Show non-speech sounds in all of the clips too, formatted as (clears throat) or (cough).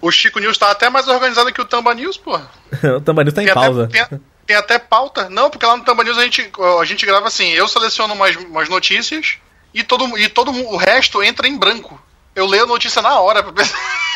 O Chico News tá até mais organizado que o Tamba News, porra. (laughs) o Tamba News tá em Tem até- pausa. tem, tem até pauta. Não, porque lá no Tamba News a gente, a gente grava assim, eu seleciono umas, umas notícias e todo, e todo o resto entra em branco. Eu leio a notícia na hora pra pensar. (laughs)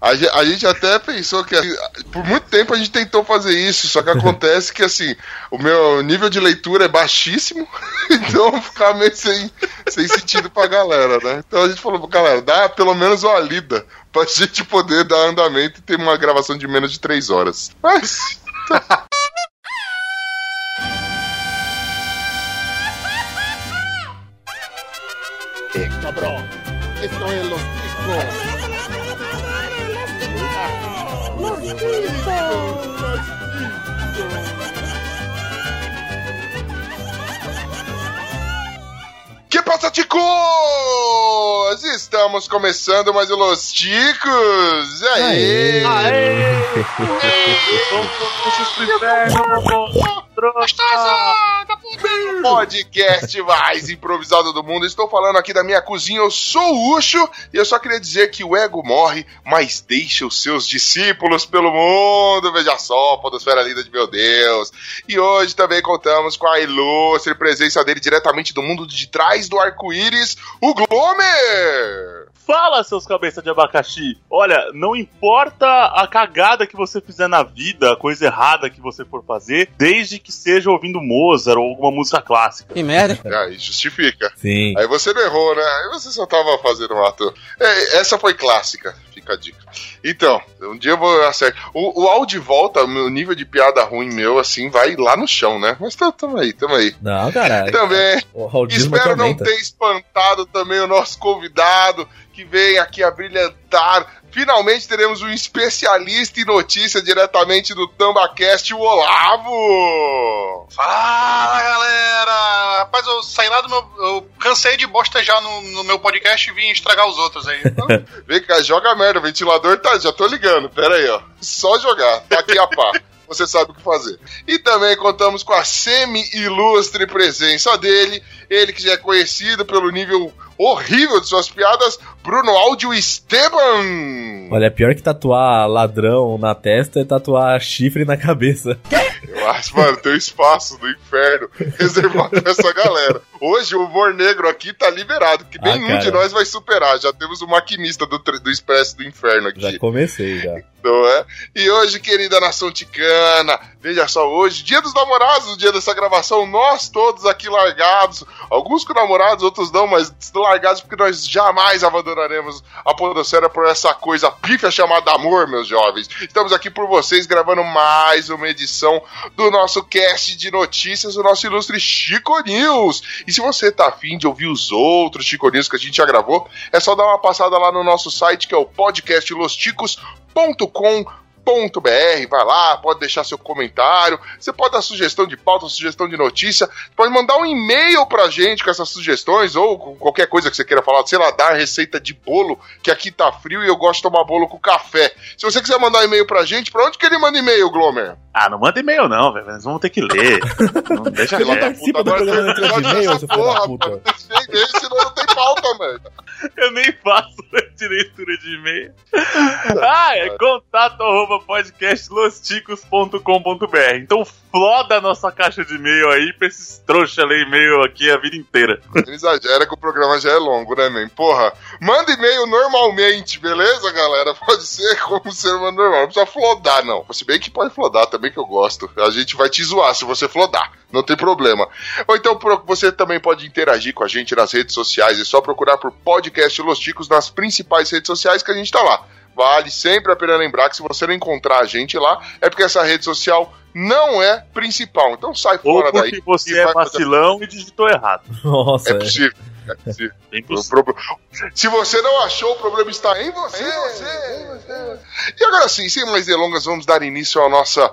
A, ge- a gente até pensou que assim, por muito tempo a gente tentou fazer isso, só que acontece que assim, o meu nível de leitura é baixíssimo, (laughs) então ficar meio sem, sem sentido pra galera, né? Então a gente falou galera, dá pelo menos uma lida pra gente poder dar andamento e ter uma gravação de menos de três horas. Mas. Cabrón, esto es los chicos. Que passa, ticos? Estamos começando mais o Los Ticos! E aí? Podcast mais improvisado do mundo. Estou falando aqui da minha cozinha, eu sou o Ucho e eu só queria dizer que o ego morre, mas deixa os seus discípulos pelo mundo. Veja só, podosfera linda de meu Deus. E hoje também contamos com a ilustre presença dele diretamente do mundo de trás do arco-íris, o Glomer! Fala, seus cabeças de abacaxi! Olha, não importa a cagada que você fizer na vida, a coisa errada que você for fazer, desde que seja ouvindo Mozart ou alguma música clássica. Que merda. Aí justifica. Sim. Aí você não errou, né? Aí você só tava fazendo um ato. É, essa foi clássica, fica a dica. Então, um dia eu vou acertar. O, o áudio de volta, o nível de piada ruim meu, assim, vai lá no chão, né? Mas tá- tamo aí, tamo aí. Não, caralho. (laughs) Também, espero não ter espantado também o nosso convidado, que vem aqui a brilhantar. Finalmente teremos um especialista em notícia diretamente do TambaCast, o Olavo! Fala galera! Rapaz, eu saí lá do meu. Eu cansei de bostejar no, no meu podcast e vim estragar os outros aí. (laughs) Vem cá, joga merda, o ventilador tá, já tô ligando, pera aí, ó. Só jogar, tá aqui a pá. (laughs) Você sabe o que fazer. E também contamos com a semi-ilustre presença dele, ele que já é conhecido pelo nível horrível de suas piadas, Bruno Áudio Esteban! Olha, pior que tatuar ladrão na testa é tatuar chifre na cabeça. Eu acho, mano, tem um espaço do inferno reservado pra essa galera. Hoje o humor negro aqui tá liberado, que Ah, nenhum cara. de nós vai superar. Já temos o maquinista do, do Expresso do Inferno aqui. Já comecei, já. Não é? E hoje, querida nação ticana, veja só, hoje, dia dos namorados, o dia dessa gravação, nós todos aqui largados, alguns com namorados, outros não, mas largados porque nós jamais abandonaremos a podosfera por essa coisa pífia chamada amor, meus jovens. Estamos aqui por vocês gravando mais uma edição do nosso cast de notícias, o nosso ilustre Chico News. E se você tá afim de ouvir os outros Chico News que a gente já gravou, é só dar uma passada lá no nosso site, que é o podcast losticos.com.br, vai lá, pode deixar seu comentário, você pode dar sugestão de pauta, sugestão de notícia, pode mandar um e-mail pra gente com essas sugestões ou com qualquer coisa que você queira falar, sei lá, dar receita de bolo, que aqui tá frio e eu gosto de tomar bolo com café. Se você quiser mandar um e-mail pra gente, pra onde que ele manda e-mail, Glomer? Ah, não manda e-mail não, velho. Nós vamos ter que ler. Não (laughs) deixa quieto. participa do programa de e-mail, seu filho da puta. mano. Deixa e-mail, senão não tem pauta, mano. (laughs) Eu nem faço (laughs) leitura de e-mail. Ah, é contato arroba. Então floda a nossa caixa de e-mail aí pra esses trouxa ler e-mail aqui a vida inteira. Exagera que o programa já é longo, né, man? Porra, manda e-mail normalmente, beleza, galera? Pode ser como ser humano normal. Não precisa flodar, não. Se bem que pode flodar também, que eu gosto. A gente vai te zoar se você flodar. Não tem problema. Ou então você também pode interagir com a gente nas redes sociais. É só procurar por Podcast Los Ticos nas principais redes sociais que a gente tá lá. Vale sempre a pena lembrar que se você não encontrar a gente lá, é porque essa rede social não é principal. Então sai Ou fora daí. porque você e é vai fazer- vacilão e digitou errado. Nossa, É é. possível. É possível. (laughs) O possível. Se você não achou, o problema está em você. E agora sim, sem mais delongas, vamos dar início ao, nossa,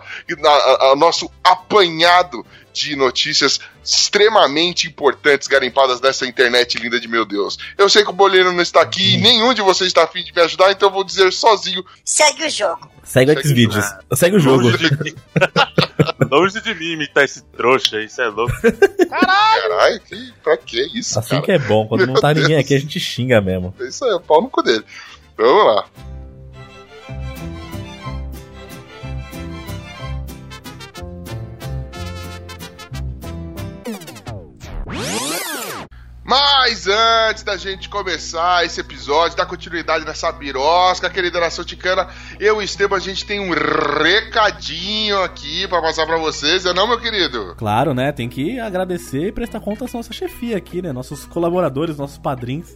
ao nosso apanhado de notícias extremamente importantes garimpadas nessa internet linda de meu Deus. Eu sei que o Boleiro não está aqui e nenhum de vocês está afim de me ajudar, então eu vou dizer sozinho. Segue o jogo. Segue o Segue- Xvideos. Segue o jogo. (laughs) Longe de mim imitar esse trouxa aí, isso é louco. Caralho, que, pra que isso, Assim cara? que é bom. Quando não tá ninguém aqui, a gente xinga mesmo. É Isso aí, o pau no cu dele. Vamos lá. Mas antes da gente começar esse episódio, dar continuidade nessa birosca, querida nação ticana, eu e Esteban, a gente tem um recadinho aqui pra passar pra vocês, é não, meu querido? Claro, né? Tem que agradecer e prestar conta à nossa chefia aqui, né? Nossos colaboradores, nossos padrinhos.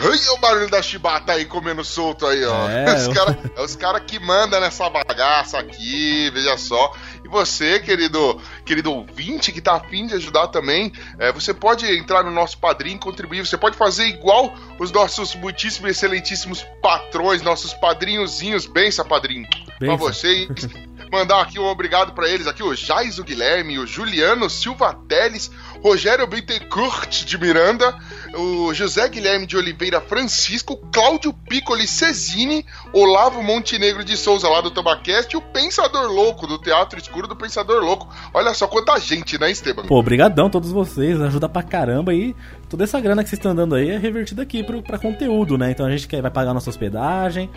O barulho da chibata aí comendo solto aí, ó. É, os eu- cara, é os caras que mandam nessa bagaça aqui, veja só. E você, querido, querido ouvinte que tá afim de ajudar também, é, você pode entrar no nosso padrinho e contribuir. Você pode fazer igual os nossos muitíssimos, excelentíssimos patrões, nossos padrinhozinhos. Bença, padrinho. Pra Benção. vocês. (laughs) Mandar aqui um obrigado pra eles aqui, o Jais, o Guilherme, o Juliano Silva Teles, Rogério Bittencourt de Miranda, o José Guilherme de Oliveira Francisco, Cláudio Piccoli Cesini, Olavo Montenegro de Souza lá do Tabacast e o Pensador Louco, do Teatro Escuro do Pensador Louco. Olha só quanta gente, né, Esteban? Pô, brigadão todos vocês, ajuda pra caramba e toda essa grana que vocês estão dando aí é revertida aqui pro, pra conteúdo, né? Então a gente quer, vai pagar nossa hospedagem,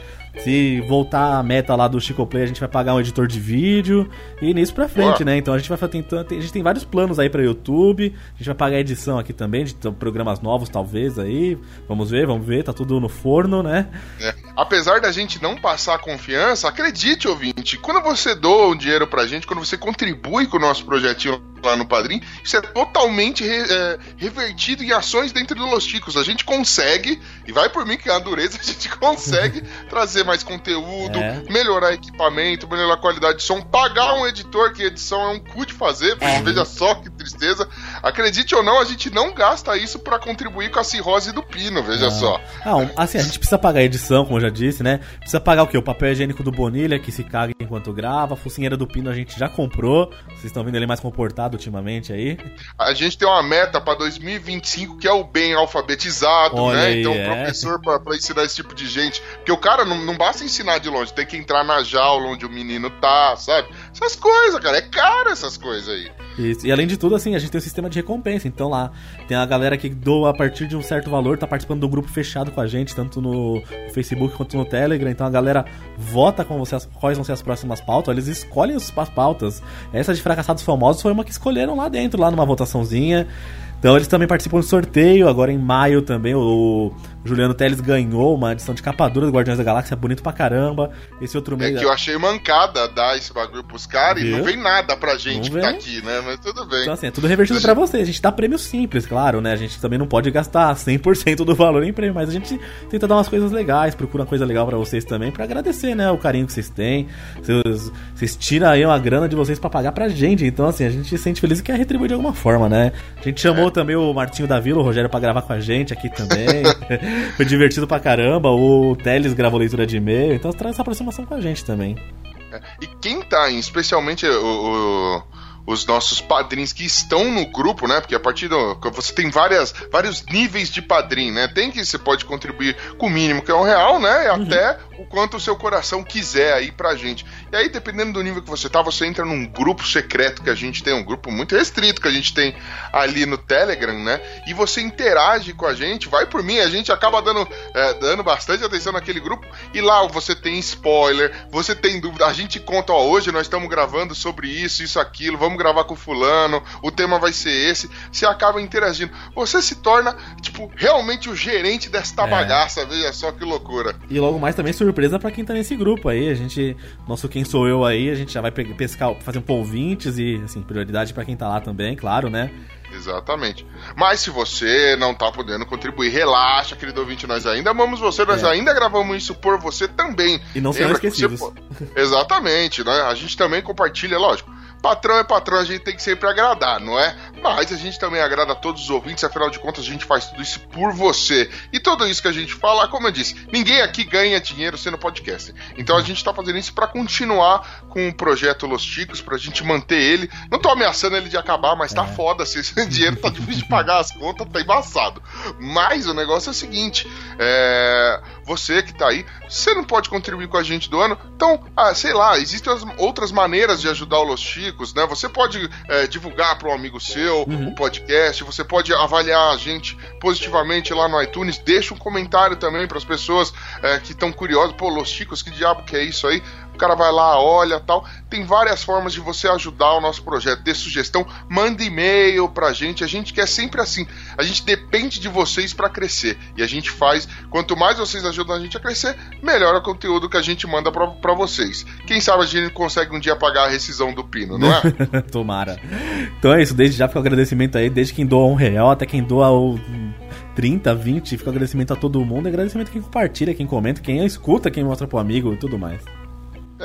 se voltar a meta lá do Chico Play, a gente vai pagar um editor de vídeo e nisso pra frente, Boa. né? Então a gente vai tentando, a gente tem vários planos aí pra YouTube, a gente vai pagar a edição aqui também, de programas novos talvez aí, vamos ver, vamos ver, tá tudo no forno, né? É. Apesar da gente não passar confiança, acredite, ouvinte, quando você doa um dinheiro pra gente, quando você contribui com o nosso projetinho lá no Padrim, isso é totalmente re- é, revertido em ações dentro do Los Ticos. A gente consegue, e vai por mim que é uma dureza, (laughs) a gente consegue (laughs) trazer mais conteúdo, É. melhorar equipamento, melhorar a qualidade de som, pagar um editor, que edição é um cu de fazer, veja só que tristeza. Acredite ou não, a gente não gasta isso pra contribuir com a cirrose do pino, veja Ah. só. Um- assim, a gente precisa pagar a edição, como eu já disse, né? Precisa pagar o quê? O papel higiênico do Bonilha, que se caga enquanto grava. A focinheira do Pino a gente já comprou. Vocês estão vendo ele mais comportado ultimamente aí. A gente tem uma meta pra 2025 que é o bem alfabetizado, Olha né? aí, então, é. professor pra, pra ensinar esse tipo de gente. Porque o cara não, não basta ensinar de longe, tem que entrar na jaula onde o menino tá, sabe? Essas coisas, cara. É caro essas coisas aí. Isso. E além de tudo, assim, a gente tem um sistema de recompensa. Então lá tem a galera que doa a partir de um certo valor, tá participando do grupo fechado com a gente, tanto no Facebook quanto no Telegram. Então a galera vota com você quais vão ser as próximas pautas. Eles escolhem as pautas. Essa de Fracassados Famosos foi uma que escolheram lá dentro, lá numa votaçãozinha. Então eles também participam do sorteio, agora em maio também. O Juliano Teles ganhou uma edição de capa dura do Guardiões da Galáxia, bonito pra caramba. Esse outro É mês. que eu achei mancada dar esse bagulho pros caras e não vem nada pra gente que tá aqui, né? Mas tudo bem. Então, assim, é tudo revertido pra vocês. A gente dá prêmio simples, claro, né? A gente também não pode gastar 100% do valor em prêmio, mas a gente tenta dar umas coisas legais, procura uma coisa legal pra vocês também, pra agradecer, né? O carinho que vocês têm. Vocês, vocês tiram aí uma grana de vocês pra pagar pra gente. Então, assim, a gente se sente feliz e quer retribuir de alguma forma, né? A gente chamou É. também o Martinho da Vila, o Rogério, pra gravar com a gente aqui também. (laughs) (laughs) Foi divertido pra caramba. O Teles gravou leitura de e-mail. Então, traz essa aproximação com a gente também. E quem tá, especialmente o- o- os nossos padrinhos que estão no grupo, né? Porque a partir do. Você tem várias, vários níveis de padrinho, né? Tem que você pode contribuir com o mínimo, que é um real, né? E até o quanto o seu coração quiser aí pra gente. E aí, dependendo do nível que você tá, você entra num grupo secreto que a gente tem, um grupo muito restrito que a gente tem ali no Telegram, né? E você interage com a gente, vai por mim, a gente acaba dando, é, dando bastante atenção naquele grupo. E lá você tem spoiler, você tem dúvida, a gente conta, ó, hoje nós estamos gravando sobre isso, isso, aquilo, vamos gravar com fulano, o tema vai ser esse. Você acaba interagindo. Você se torna, tipo, realmente o gerente desta É. bagaça, veja só que loucura. E logo mais também surpresa pra quem tá nesse grupo aí. A gente, nosso quem sou eu aí, a gente já vai pe- pescar, fazer um polvintes e assim, prioridade pra quem tá lá também, claro, né? Exatamente. Mas se você não tá podendo contribuir, relaxa, querido ouvinte, nós ainda amamos você, nós É. ainda gravamos isso por você também. E não serão esquecidos. você Exatamente, né? A gente também compartilha, lógico. Patrão é patrão, a gente tem que sempre agradar, não é? Mas a gente também agrada a todos os ouvintes, afinal de contas a gente faz tudo isso por você. E tudo isso que a gente fala, como eu disse, ninguém aqui ganha dinheiro sendo podcast. Então a gente tá fazendo isso pra continuar com o projeto Los Ticos, pra gente manter ele. Não tô ameaçando ele de acabar, mas tá foda, se esse (laughs) dinheiro tá difícil de pagar as contas, tá embaçado. Mas o negócio é o seguinte: é, você que tá aí, você não pode contribuir com a gente do ano, então, ah, sei lá, existem as outras maneiras de ajudar o Los Chicos, né? Você pode é, divulgar para um amigo seu o podcast, você pode avaliar a gente positivamente lá no iTunes, deixa um comentário também para as pessoas é, que estão curiosas, pô, Los Chicos, que diabo que é isso aí? O cara vai lá, olha tal. Tem várias formas de você ajudar o nosso projeto, dê sugestão, manda e-mail pra gente. A gente quer sempre assim. A gente depende de vocês para crescer. E a gente faz. Quanto mais vocês ajudam a gente a crescer, melhor o conteúdo que a gente manda pra vocês. Quem sabe a gente consegue um dia pagar a rescisão do Pino, não é? (laughs) Tomara. Então é isso, desde já fica o agradecimento aí, desde quem doa um real até quem doa o 30, 20, fica o agradecimento a todo mundo, e agradecimento a quem compartilha, quem comenta, quem escuta, quem mostra pro amigo e tudo mais.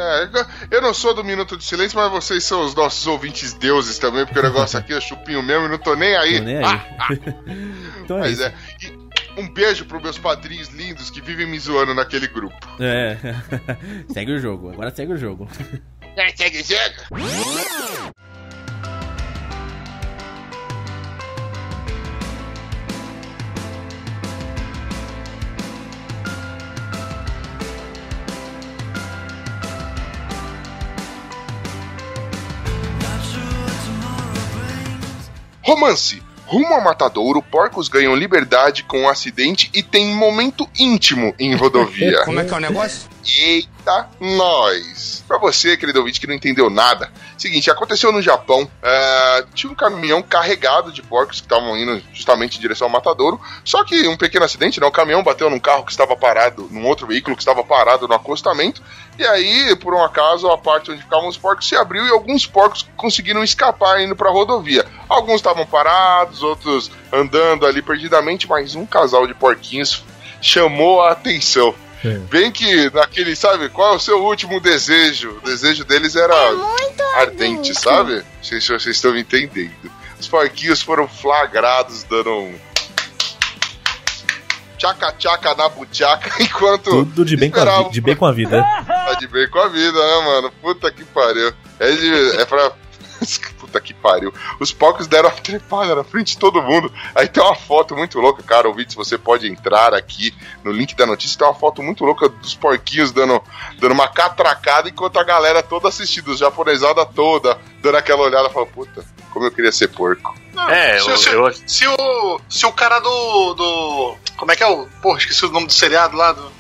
É, eu não sou do Minuto de Silêncio, mas vocês são os nossos ouvintes deuses também, porque o negócio aqui é chupinho mesmo e não tô nem aí. Tô nem aí. Ah, (laughs) então é mas isso. é. E um beijo pros meus padrinhos lindos que vivem me zoando naquele grupo. É. (laughs) segue o jogo, agora segue o jogo. É, segue, segue. Romance. Rumo a Matadouro, porcos ganham liberdade com um acidente e tem momento íntimo em rodovia. Como é que é o negócio? Eita, nós! Pra você, querido ouvinte, que não entendeu nada, seguinte, aconteceu no Japão, é, tinha um caminhão carregado de porcos que estavam indo justamente em direção ao matadouro, só que um pequeno acidente, né? O caminhão bateu num carro que estava parado, num outro veículo que estava parado no acostamento, e aí, por um acaso, a parte onde ficavam os porcos se abriu e alguns porcos conseguiram escapar indo pra rodovia. Alguns estavam parados, outros andando ali perdidamente, mas um casal de porquinhos chamou a atenção. Bem que naquele, sabe, qual é o seu último desejo? O desejo deles era ardente, sabe? Vocês, vocês estão me entendendo. Os porquinhos foram flagrados dando um tchaca-tchaca na buchaca (laughs) enquanto. Tudo de bem, com a, de bem com a vida. (laughs) Tá de bem com a vida, né, mano? Puta que pariu. É, de, é pra. Puta que pariu. Os porcos deram uma (laughs) trepada na frente de todo mundo. Aí tem uma foto muito louca, cara. Ouvinte, se você pode entrar aqui no link da notícia, tem uma foto muito louca dos porquinhos dando, dando uma catracada enquanto a galera toda assistindo, os japonesada toda, dando aquela olhada, falando, puta, como eu queria ser porco. Não, É, se, eu- se- eu- se o, se o cara do, do. Como é que é o. Porra, esqueci o nome do seriado lá. Do,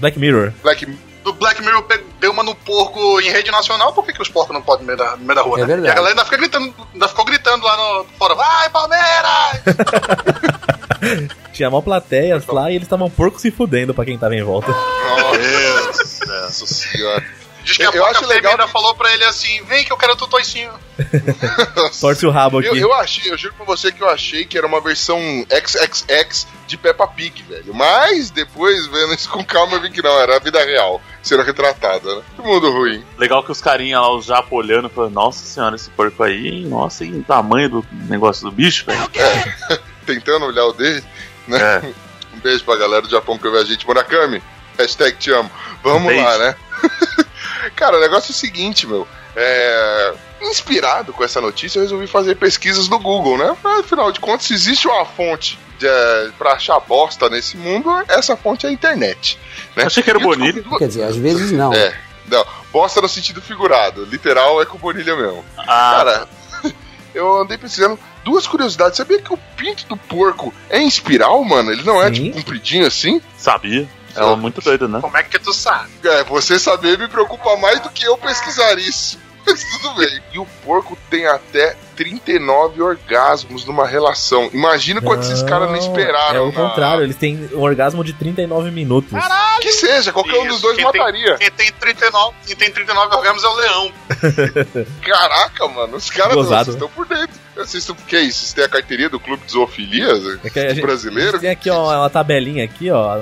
Black Mirror. Black do Black Mirror deu uma no porco em rede nacional, por que, que os porcos não podem no meio da, no meio da rua? É né? verdade. E a galera ainda, fica gritando, ainda ficou gritando lá no fora: Vai, Palmeiras! (laughs) Tinha mó plateias lá e eles estavam porco se fudendo pra quem tava em volta. Nossa senhora. Diz que Eu- a eu acho legal ainda que- falou pra ele assim: Vem que eu quero tu toicinho. (laughs) Torce o rabo aqui. Eu, eu achei, eu juro pra você que eu achei que era uma versão XXX de Peppa Pig, velho. Mas depois, vendo isso com calma, eu vi que não, era a vida real sendo retratada, né? Que mundo ruim. Legal que os carinha lá, os japa olhando, falando, nossa senhora, esse porco aí, hein? nossa, hein, o tamanho do negócio do bicho, velho. (laughs) Tentando olhar o dele, né? É. Um beijo pra galera do Japão que ouve a gente. Murakami, hashtag te amo. Vamos Beijo. lá, né? (laughs) Cara, o negócio é o seguinte, meu. É... Inspirado com essa notícia, eu resolvi fazer pesquisas no Google, né? Afinal de contas, se existe uma fonte de, é, pra achar bosta nesse mundo, essa fonte é a internet. Né? Achei que era descobri bonito. duas- Quer dizer, às vezes não. É, não. Bosta no sentido figurado. Literal é com bonilha mesmo. Ah, Cara, (laughs) eu andei pesquisando duas curiosidades. Sabia que o pinto do porco é em espiral, mano? Ele não é Sim. tipo compridinho assim? sabia. Ela é muito doida, né? Como é que tu sabe? É, você saber me preocupa mais do que eu pesquisar isso. (laughs) Mas tudo bem. E o porco tem até 39 orgasmos numa relação. Imagina quanto esses caras não esperaram. É o na- contrário, eles têm um orgasmo de 39 minutos. Que seja, qualquer um dos Isso, dois quem tem- mataria. Quem tem 39, quem tem 39 orgasmos é o leão. (laughs) Caraca, mano, os caras vocês estão por dentro. Vocês estão. Que é isso? Vocês têm a carteirinha do Clube de Zoofilia? É brasileiro? Tem aqui ó, uma tabelinha aqui, ó,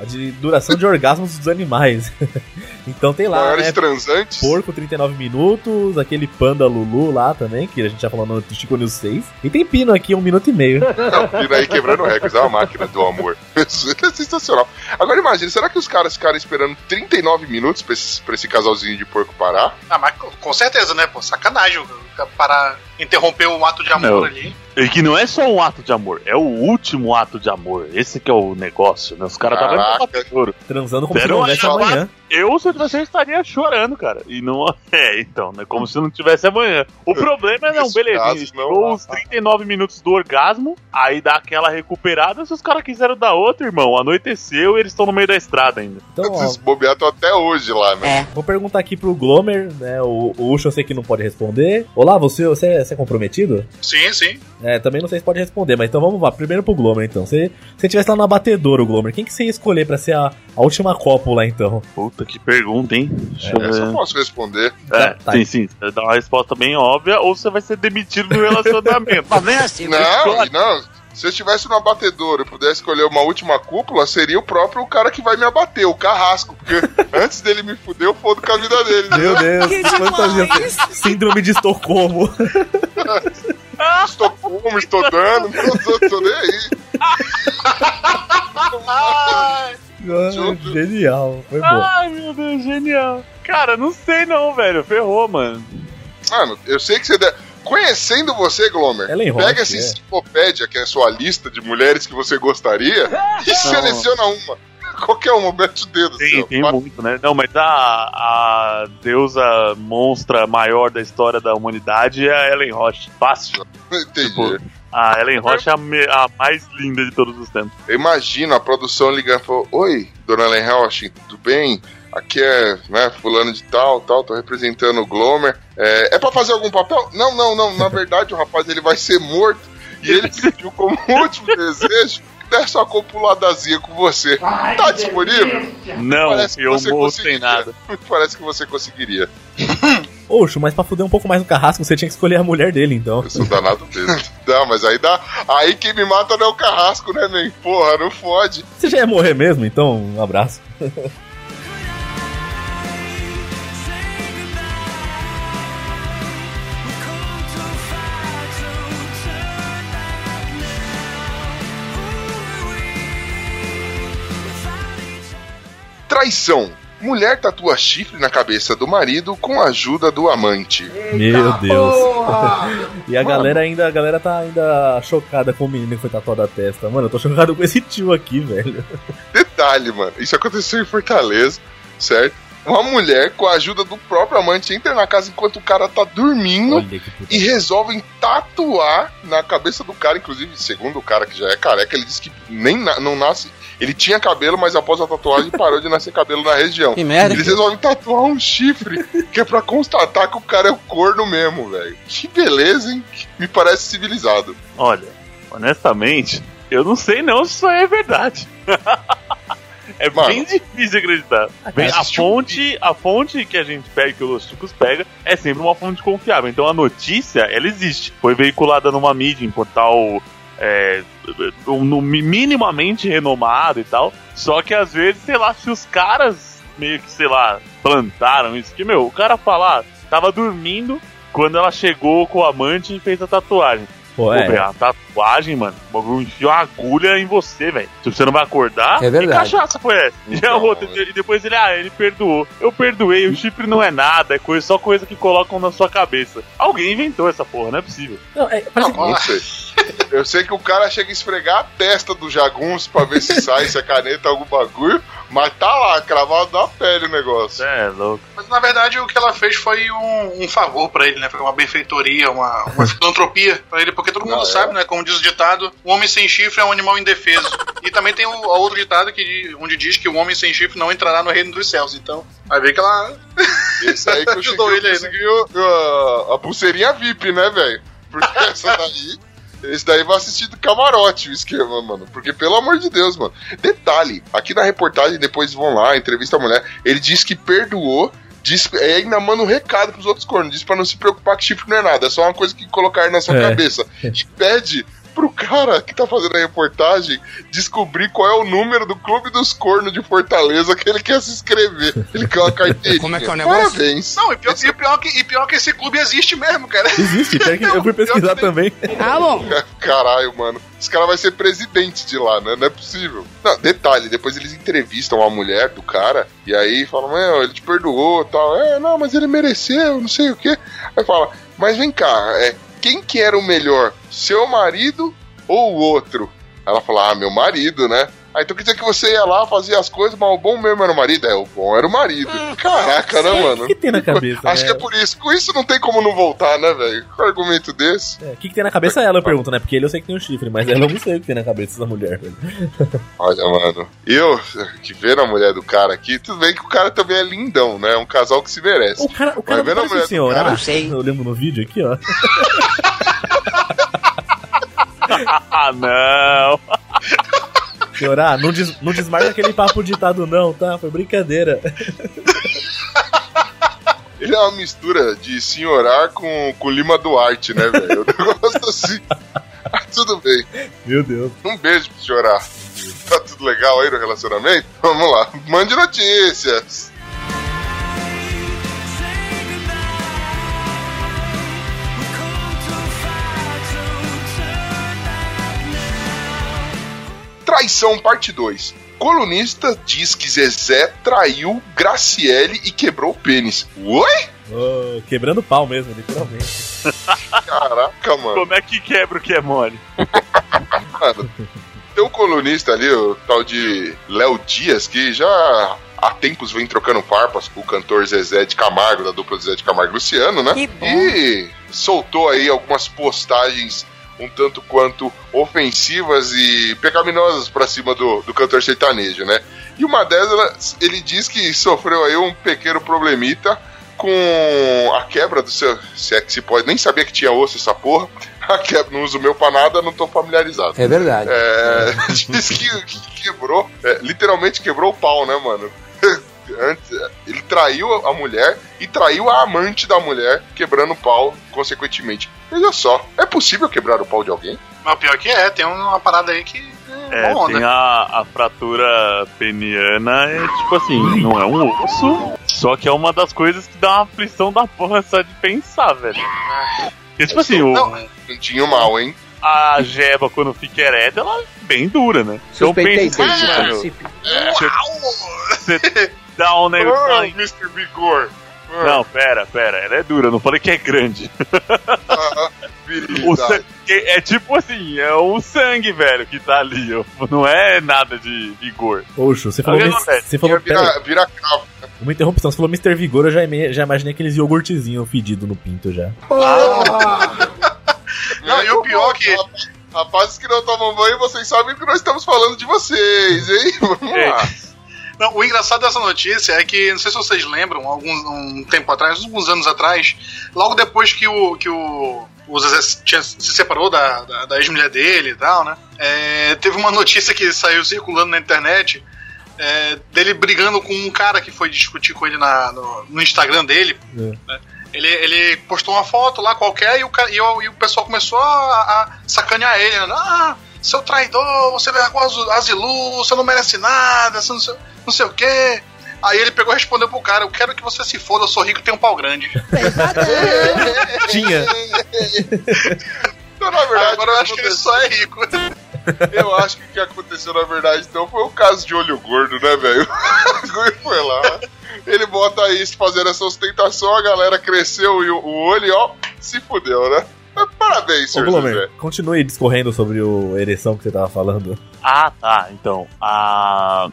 a de duração de orgasmos dos animais. (laughs) então tem lá, Maiores né? transantes? Porco 39 minutos, aquele panda Lulu lá também, que a gente já falou no Chico News 6. E tem pino aqui, um minuto e meio. (laughs) Não, vindo aí quebrando recordes, é uma máquina do amor. (laughs) Isso é sensacional. Agora imagina, será que os caras ficaram esperando 39 minutos pra esse, pra esse casalzinho de porco parar? Ah, mas com- certeza, né? Pô, sacanagem parar, interromper o ato de amor Não. ali. E que não é só um ato de amor, é o último ato de amor. Esse que é o negócio, né? Os caras estavam. Transando como se Deram não houvesse chamada- amanhã. Eu, se eu tivesse, eu estaria chorando, cara. E não. (laughs) É, então, né? Como se não tivesse amanhã. O problema é, não, beleza. não. os 39 minutos do orgasmo, aí dá aquela recuperada. Se os caras quiseram dar outra, irmão, anoiteceu e eles estão no meio da estrada ainda. Então, Esses até hoje lá, né? vou perguntar aqui pro Glomer, né? O, o Ucho eu sei que não pode responder. Olá, você, você, é- você é comprometido? Sim, sim. É, também não sei se pode responder, mas então vamos lá. Primeiro pro Glomer, então. Se você tivesse lá no abatedouro, Glomer, quem que você ia escolher pra ser a, a última cópula, então? Puta que pergunta, hein? Deixa eu Essa eu posso responder. É, Tá, tá. sim, sim. Você dá uma resposta bem óbvia ou você vai ser demitido do relacionamento. (laughs) Mas vem assim, Não, não. Se eu estivesse no abatedouro e pudesse escolher uma última cúpula, seria o próprio cara que vai me abater, o carrasco. Porque (laughs) antes dele me fuder, eu fodo com a vida dele. né? Meu Deus, fantasia. Síndrome de Estocolmo. (laughs) (laughs) Estou como, estou dando, não tô, tô nem aí. Junto. genial, foi bom. Ai, meu Deus, genial. Cara, não sei não, velho. Ferrou, mano. Mano, eu sei que você deve. Conhecendo você, Glomer, Ellen pega Roche, essa é. enciclopédia, que é a sua lista de mulheres que você gostaria, e seleciona uma. (laughs) Qualquer uma, mete o dedo. Tem, tem muito, né? Não, mas a, a deusa monstra maior da história da humanidade é a Ellen Roche. Fácil. Entendi. Tipo, a Ellen Roche é a, me- a mais linda de todos os tempos. Eu imagino a produção ligando e falou: Oi, dona Ellen Roche, tudo bem? Aqui é, né, fulano de tal, tal, tô representando o Glomer. É, é pra fazer algum papel? Não, não, não. Na verdade, o rapaz ele vai ser morto. E ele (laughs) pediu como último (laughs) desejo desse uma copuladazinha com você. tá disponível? Não, Parece que eu você morro sem nada. (laughs) Parece que você conseguiria. Oxo, mas pra fuder um pouco mais o carrasco, você tinha que escolher a mulher dele, então. Eu sou danado mesmo. (laughs) Não, mas aí dá. Aí quem me mata não é o carrasco, né, nem? Porra, não fode. Você já ia morrer mesmo, então um abraço. (laughs) Traição. Mulher tatua chifre na cabeça do marido com a ajuda do amante. Meu Deus. (laughs) e a galera ainda, a galera tá ainda chocada com o menino que foi tatuado a testa. Mano, eu tô chocado com esse tio aqui, velho. Detalhe, mano. Isso aconteceu em Fortaleza, certo? Uma mulher, com a ajuda do próprio amante, entra na casa enquanto o cara tá dormindo e resolvem tatuar na cabeça do cara. Inclusive, segundo o cara que já é careca, ele disse que nem na- não nasce. Ele tinha cabelo, mas após a tatuagem (laughs) parou de nascer cabelo na região. Que merda. Eles resolvem tatuar um chifre, que é pra constatar que o cara é o corno mesmo, velho. Que beleza, hein? Me parece civilizado. Olha, honestamente, eu não sei não se isso aí é verdade. (laughs) é Mano. bem difícil acreditar. Bem, a um- fonte, a fonte que a gente pega, que o Los Chicos pega, é sempre uma fonte confiável. Então a notícia, ela existe. Foi veiculada numa mídia, em portal é, no, minimamente renomado e tal. Só que às vezes, sei lá, se os caras meio que, sei lá, plantaram isso. Que, meu, o cara falar, tava dormindo quando ela chegou com o amante e fez a tatuagem. Pô, Pô, é. velho, a tatuagem, mano, o bagulho enfiou uma agulha em você, velho. Se você não vai acordar, É verdade. que cachaça foi essa? E, a Então, outra, e depois ele, ah, ele perdoou. Eu perdoei, o chifre não é nada, é coisa, só coisa que colocam na sua cabeça. Alguém inventou essa porra, não é possível. Não, é, parece. Eu sei que o cara chega a esfregar a testa do jagunço pra ver se sai, se a caneta é algum bagulho, mas tá lá, cravado na pele o negócio. É, louco. Mas na verdade o que ela fez foi um, um favor pra ele, né? Foi uma benfeitoria, uma, uma filantropia pra ele, porque todo mundo Ah, é? sabe, né? Como diz o ditado, o homem sem chifre é um animal indefeso. e também tem o, o outro ditado que, onde diz que o homem sem chifre não entrará no reino dos céus. Então, vai ver que ela. Esse aí que eu (laughs) Ajudou ele aí, né? conseguiu a, a pulseirinha VIP, né, velho? Porque essa daí. Esse daí vai assistir do camarote o esquema, mano. Porque, pelo amor de Deus, mano. Detalhe, aqui na reportagem, depois vão lá, entrevista a mulher, ele diz que perdoou. Diz, é, ainda manda um recado pros outros cornos. Diz pra não se preocupar que chifre não é nada. É só uma coisa que colocar na sua É. cabeça. E (laughs) pede pro cara que tá fazendo a reportagem descobrir qual é o número do Clube dos Cornos de Fortaleza que ele quer se inscrever. Ele quer uma (laughs) carteirinha. Como é que é o negócio? Parabéns. Não, e pior, e pior que, e pior que esse clube existe mesmo, cara. Existe, pior que eu fui pesquisar também. também. Ah, bom. (laughs) Caralho, mano. Esse cara vai ser presidente de lá, né? Não é possível. Não, detalhe, depois eles entrevistam a mulher do cara e aí falam, meu, ele te perdoou tal. É, não, mas ele mereceu, não sei o quê. Aí fala, mas vem cá, é. Quem que era o melhor, seu marido ou o outro? Ela falou, ah, meu marido, né? Ah, então quer dizer que você ia lá, fazia as coisas, mas o bom mesmo era o marido? É, o bom era o marido. Caraca, né, mano? O que, que tem na cabeça? Acho né? que é por isso. Com isso não tem como não voltar, né, velho? Com um argumento desse. É, O que, que tem na cabeça ela, eu pergunto, né? Porque ele eu sei que tem um chifre, mas ela eu não sei o que tem na cabeça dessa mulher, velho. (laughs) Olha, mano, eu que vendo a mulher do cara aqui, tudo bem que o cara também é lindão, né? É um casal que se merece. O cara, o cara não vendo a mulher senhor, do cara? Não sei. Eu lembro no vídeo aqui, ó. (laughs) Ah, não. (laughs) Ah, não, des, não desmarca aquele papo ditado não, tá? Foi brincadeira. Ele é uma mistura de senhorar com, com Lima Duarte, né, velho? Um negócio assim. Ah, tudo bem. Meu Deus. Um beijo pro senhorar. Tá tudo legal aí no relacionamento? Vamos lá. Mande notícias. Traição, parte 2. Colunista diz que Zezé traiu Graciele e quebrou o pênis. Oi? Oh, quebrando pau mesmo, literalmente. Caraca, mano. Como é que quebra o que é mole? Mano, Tem um colunista ali, o tal de Léo Dias, que já há tempos vem trocando farpas com o cantor Zezé de Camargo, da dupla Zezé de Camargo e Luciano, né? Que bom. E soltou aí algumas postagens um tanto quanto ofensivas e pecaminosas pra cima do, do cantor sertanejo, né? E uma delas, ele diz que sofreu aí um pequeno problemita com a quebra do seu. Se é que se pode, nem sabia que tinha osso essa porra. (laughs) A quebra, não uso o meu pra nada, não tô familiarizado. É verdade. É, (laughs) diz que, que quebrou, é, literalmente quebrou o pau, né, mano? (laughs) Ele traiu a mulher e traiu a amante da mulher, quebrando o pau, consequentemente. Veja só, é possível quebrar o pau de alguém? Mas o pior que é, tem uma parada aí que é, É, bom, tem né? a, a fratura peniana, é tipo assim, não é um osso, só que é uma das coisas que dá uma aflição da porra só de pensar, velho. Porque, tipo assim, o, Não, mal, hein? a jeba, quando fica ereta, ela é bem dura, né? Então Suspeitei pensa desse assim, mano, princípio. você dá um (laughs) negócio. Oh, Mr. Vigor. (laughs) Não, pera, pera, ela é dura, não falei que é grande. (laughs) Ah, sangue, é tipo assim, é o sangue, velho, que tá ali, ó. Não é nada de vigor. Poxa, você falou. Mis- não pede. Você falou. Vira, vira cravo. uma interrupção. Você falou Mr. Vigor, eu já, já imaginei aqueles iogurtezinhos fedidos no pinto já. (laughs) Não, e o pior que- Rapazes que não tomam banho, vocês sabem que nós estamos falando de vocês, hein? Vamos lá. Não, o engraçado dessa notícia é que, não sei se vocês lembram, algum um tempo atrás, alguns anos atrás, logo depois que o, que o, o Zezé tinha- se separou da, da, da ex-mulher dele e tal, né? é, teve uma notícia que saiu circulando na internet é, dele brigando com um cara que foi discutir com ele na, no, no Instagram dele. É. né? Ele, ele postou uma foto lá qualquer e o, e o, e o pessoal começou a, a sacanear ele, né? Ah, seu traidor, você vergonha asilu, você não merece nada, você não sei, não sei o quê. Aí ele pegou e respondeu pro cara: Eu quero que você se foda, eu sou rico e tenho um pau grande. (laughs) Tinha. Então, na verdade, Agora eu acho que ele só é rico. Eu acho que o que aconteceu na verdade então foi o caso de olho gordo, né, velho? (laughs) Ele foi lá, ele bota isso fazendo essa ostentação, a galera cresceu e o o olho e ó, se fudeu, né? Parabéns, Ô, senhor Glomer, José. continue discorrendo sobre o a ereção que você tava falando. Ah, tá. Então, a.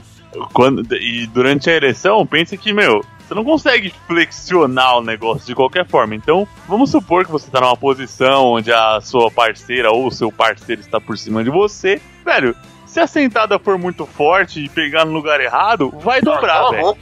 Quando, e durante a ereção, pensa que, meu, você não consegue flexionar o negócio de qualquer forma. Então, vamos supor que você tá numa posição onde a sua parceira ou o seu parceiro está por cima de você. Velho, se a sentada for muito forte e pegar no lugar errado, vai dobrar, velho.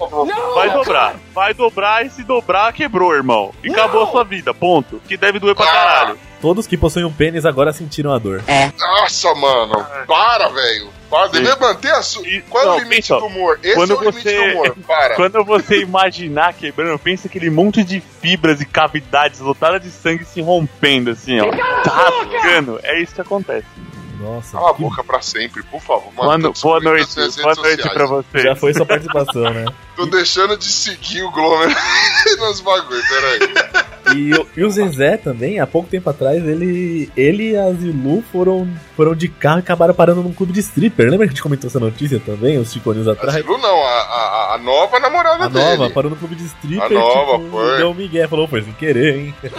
Vai dobrar. Vai dobrar e se dobrar, quebrou, irmão. E acabou a sua vida, ponto. Que deve doer pra caralho. Todos que possuem um pênis agora sentiram a dor. Nossa, mano. Para, velho. Para, deve manter a sua. E- Qual é o limite então, do humor? Esse quando é o limite você- do humor. Para. (laughs) Quando você imaginar quebrando, pensa aquele monte de fibras e cavidades lotadas de sangue se rompendo, assim, ó. Tá rasgando. É isso que acontece. Nossa. Cala a que- boca pra sempre, por favor. Mano, no- boa noite, boa noite sociais. pra você. Já foi sua participação, né? (laughs) Tô deixando de seguir o Glomer (laughs) nos bagulho, peraí. E, o- e o Zezé também, há pouco tempo atrás, ele, ele e a Zilu foram, foram de carro e acabaram parando num clube de stripper. Lembra que a gente comentou essa notícia também, uns cinco anos A atrás? Zilu não, a, a, a nova namorada A dele. nova, parou no clube de stripper. A nova, tipo, foi. Deu um migué, falou, foi sem querer, hein? Foi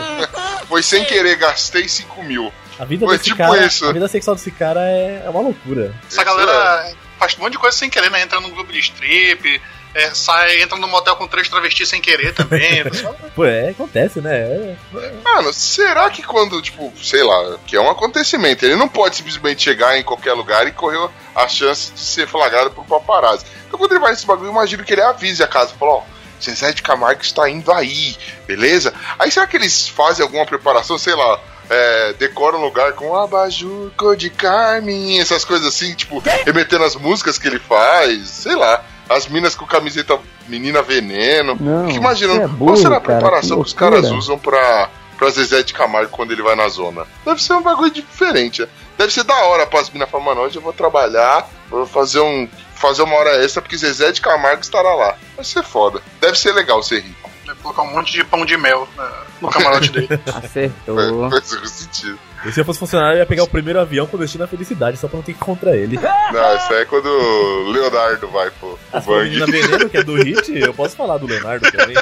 Foi sem querer, gastei 5 mil. A vida Foi desse tipo cara, isso. a vida sexual desse cara é, é uma loucura. Essa galera faz um monte de coisa sem querer, né? Entra num grupo de strip, é, sai, entra num motel com três travestis sem querer também. (laughs) Pessoal, Pô, é, acontece, né? É- Mano, será que quando, tipo, sei lá, que é um acontecimento, ele não pode simplesmente chegar em qualquer lugar e correr a chance de ser flagrado por paparazzi. Então quando ele vai nesse bagulho, eu imagino que ele avise a casa, fala, ó, Zezé de Camargo está indo aí, beleza? Aí será que eles fazem alguma preparação, sei lá, é, decoram o lugar com abajur, cor de carmim, essas coisas assim, tipo, remetendo as músicas que ele faz, sei lá. As minas com camiseta menina veneno. Não, Fico imaginando, é qual burro, será a cara, preparação que que os caras usam pra, pra Zezé de Camargo quando ele vai na zona? Deve ser um bagulho diferente. né? Deve ser da hora pras minas falar, mano, hoje eu vou trabalhar, vou fazer um. Fazer uma hora extra porque Zezé de Camargo estará lá. Vai ser foda. Deve ser legal ser rico. Colocar um monte de pão de mel né, no camarote dele. (laughs) Acertou. Faz sentido. E se eu fosse funcionário, eu ia pegar o primeiro avião com destino à felicidade, só pra não ter que ir contra ele. (laughs) Não, isso aí é quando o Leonardo vai pro, Ah, bang. menina veneno, que é do Hit, eu posso falar do Leonardo (laughs) também.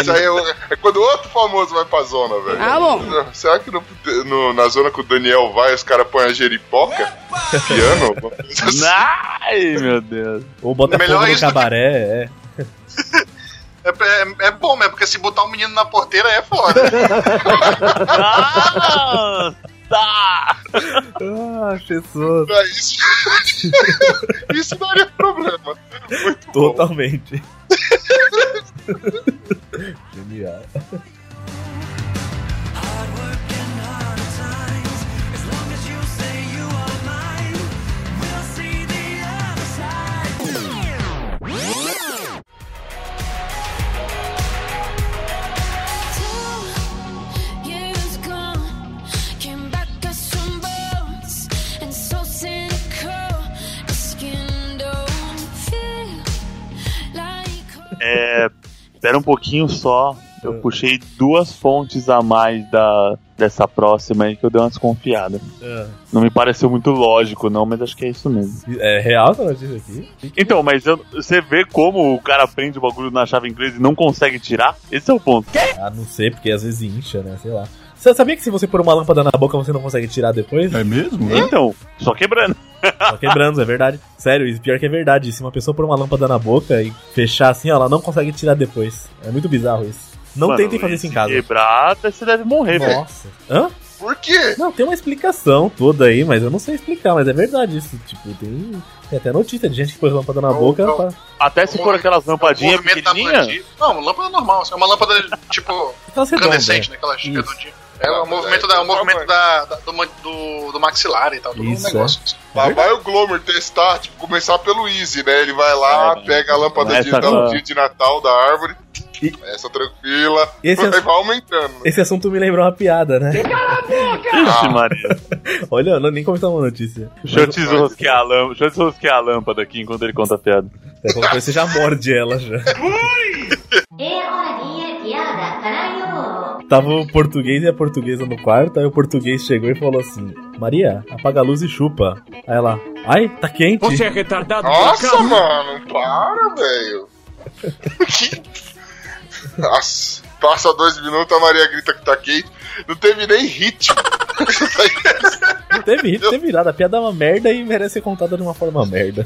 Isso aí é, é quando outro famoso vai pra zona, velho. Ah, bom. Será que no- no- na zona que o Daniel vai, os caras põem a jeripoca? Piano? Ai, meu Deus. Ou bota Melhor fogo no do que- cabaré, é. É, é- é bom mesmo, porque se botar um menino na porteira é foda. Ah, tá. Ah, pessoas. Pra isso, (laughs) isso daria problema. Muito. Totalmente. Genial. Espera um pouquinho só. Eu puxei duas fontes a mais da, dessa próxima aí que eu dei uma desconfiada. É, Não me pareceu muito lógico, não, mas acho que é isso mesmo. É real essa notícia aqui? Então, mas eu- você vê como o cara prende o bagulho na chave inglesa e não consegue tirar? Esse é o ponto. Ah, não sei, porque às vezes incha, né? Sei lá. Você sabia que se você pôr uma lâmpada na boca você não consegue tirar depois? É mesmo? Então, só quebrando. Só quebrando, é verdade. Sério, e pior que é verdade. Se uma pessoa pôr uma lâmpada na boca e fechar assim, ó, ela não consegue tirar depois. É muito bizarro isso. Não Mano, tentem fazer isso em se casa. quebrar, você deve morrer, velho. Nossa. Hã? Por quê? Não, tem uma explicação toda aí, mas eu não sei explicar, mas é verdade isso. Tipo, tem, tem até notícia de gente que pôs lâmpada na Não, boca não. pra... Até se for aquelas lampadinhas da pequenininhas. Não, lâmpada normal. É uma lâmpada tipo incandescente, né? Aquelas redondinhas. É Ah, o movimento, da, o movimento da, da- do, do, do maxilar e tal. Todo Isso, um negócio. Lá vai o Glomer testar, tipo, começar pelo Easy, né? Ele vai lá, É, pega a lâmpada de, da- de, Natal da árvore, E- essa tranquila, Esse vai, é- aumentando. né? Esse assunto me lembrou uma piada, né? (laughs) Ixi, Maria. Olha, não, nem comentar uma notícia. Deixa eu desrosquear a lâmpada. Deixa eu desrosquear a lâmpada aqui enquanto ele conta a piada. É, você já morde ela já. Tava o português e a portuguesa no quarto, aí o português chegou e falou assim: Maria, apaga a luz e chupa. Aí ela, ai, tá quente. Você é retardado, Nossa, mano, para, velho. Nossa, passa dois minutos, a Maria grita que tá quente. Não teve nem ritmo. Não teve hit, não teve nada. A piada é uma merda e merece ser contada de uma forma merda.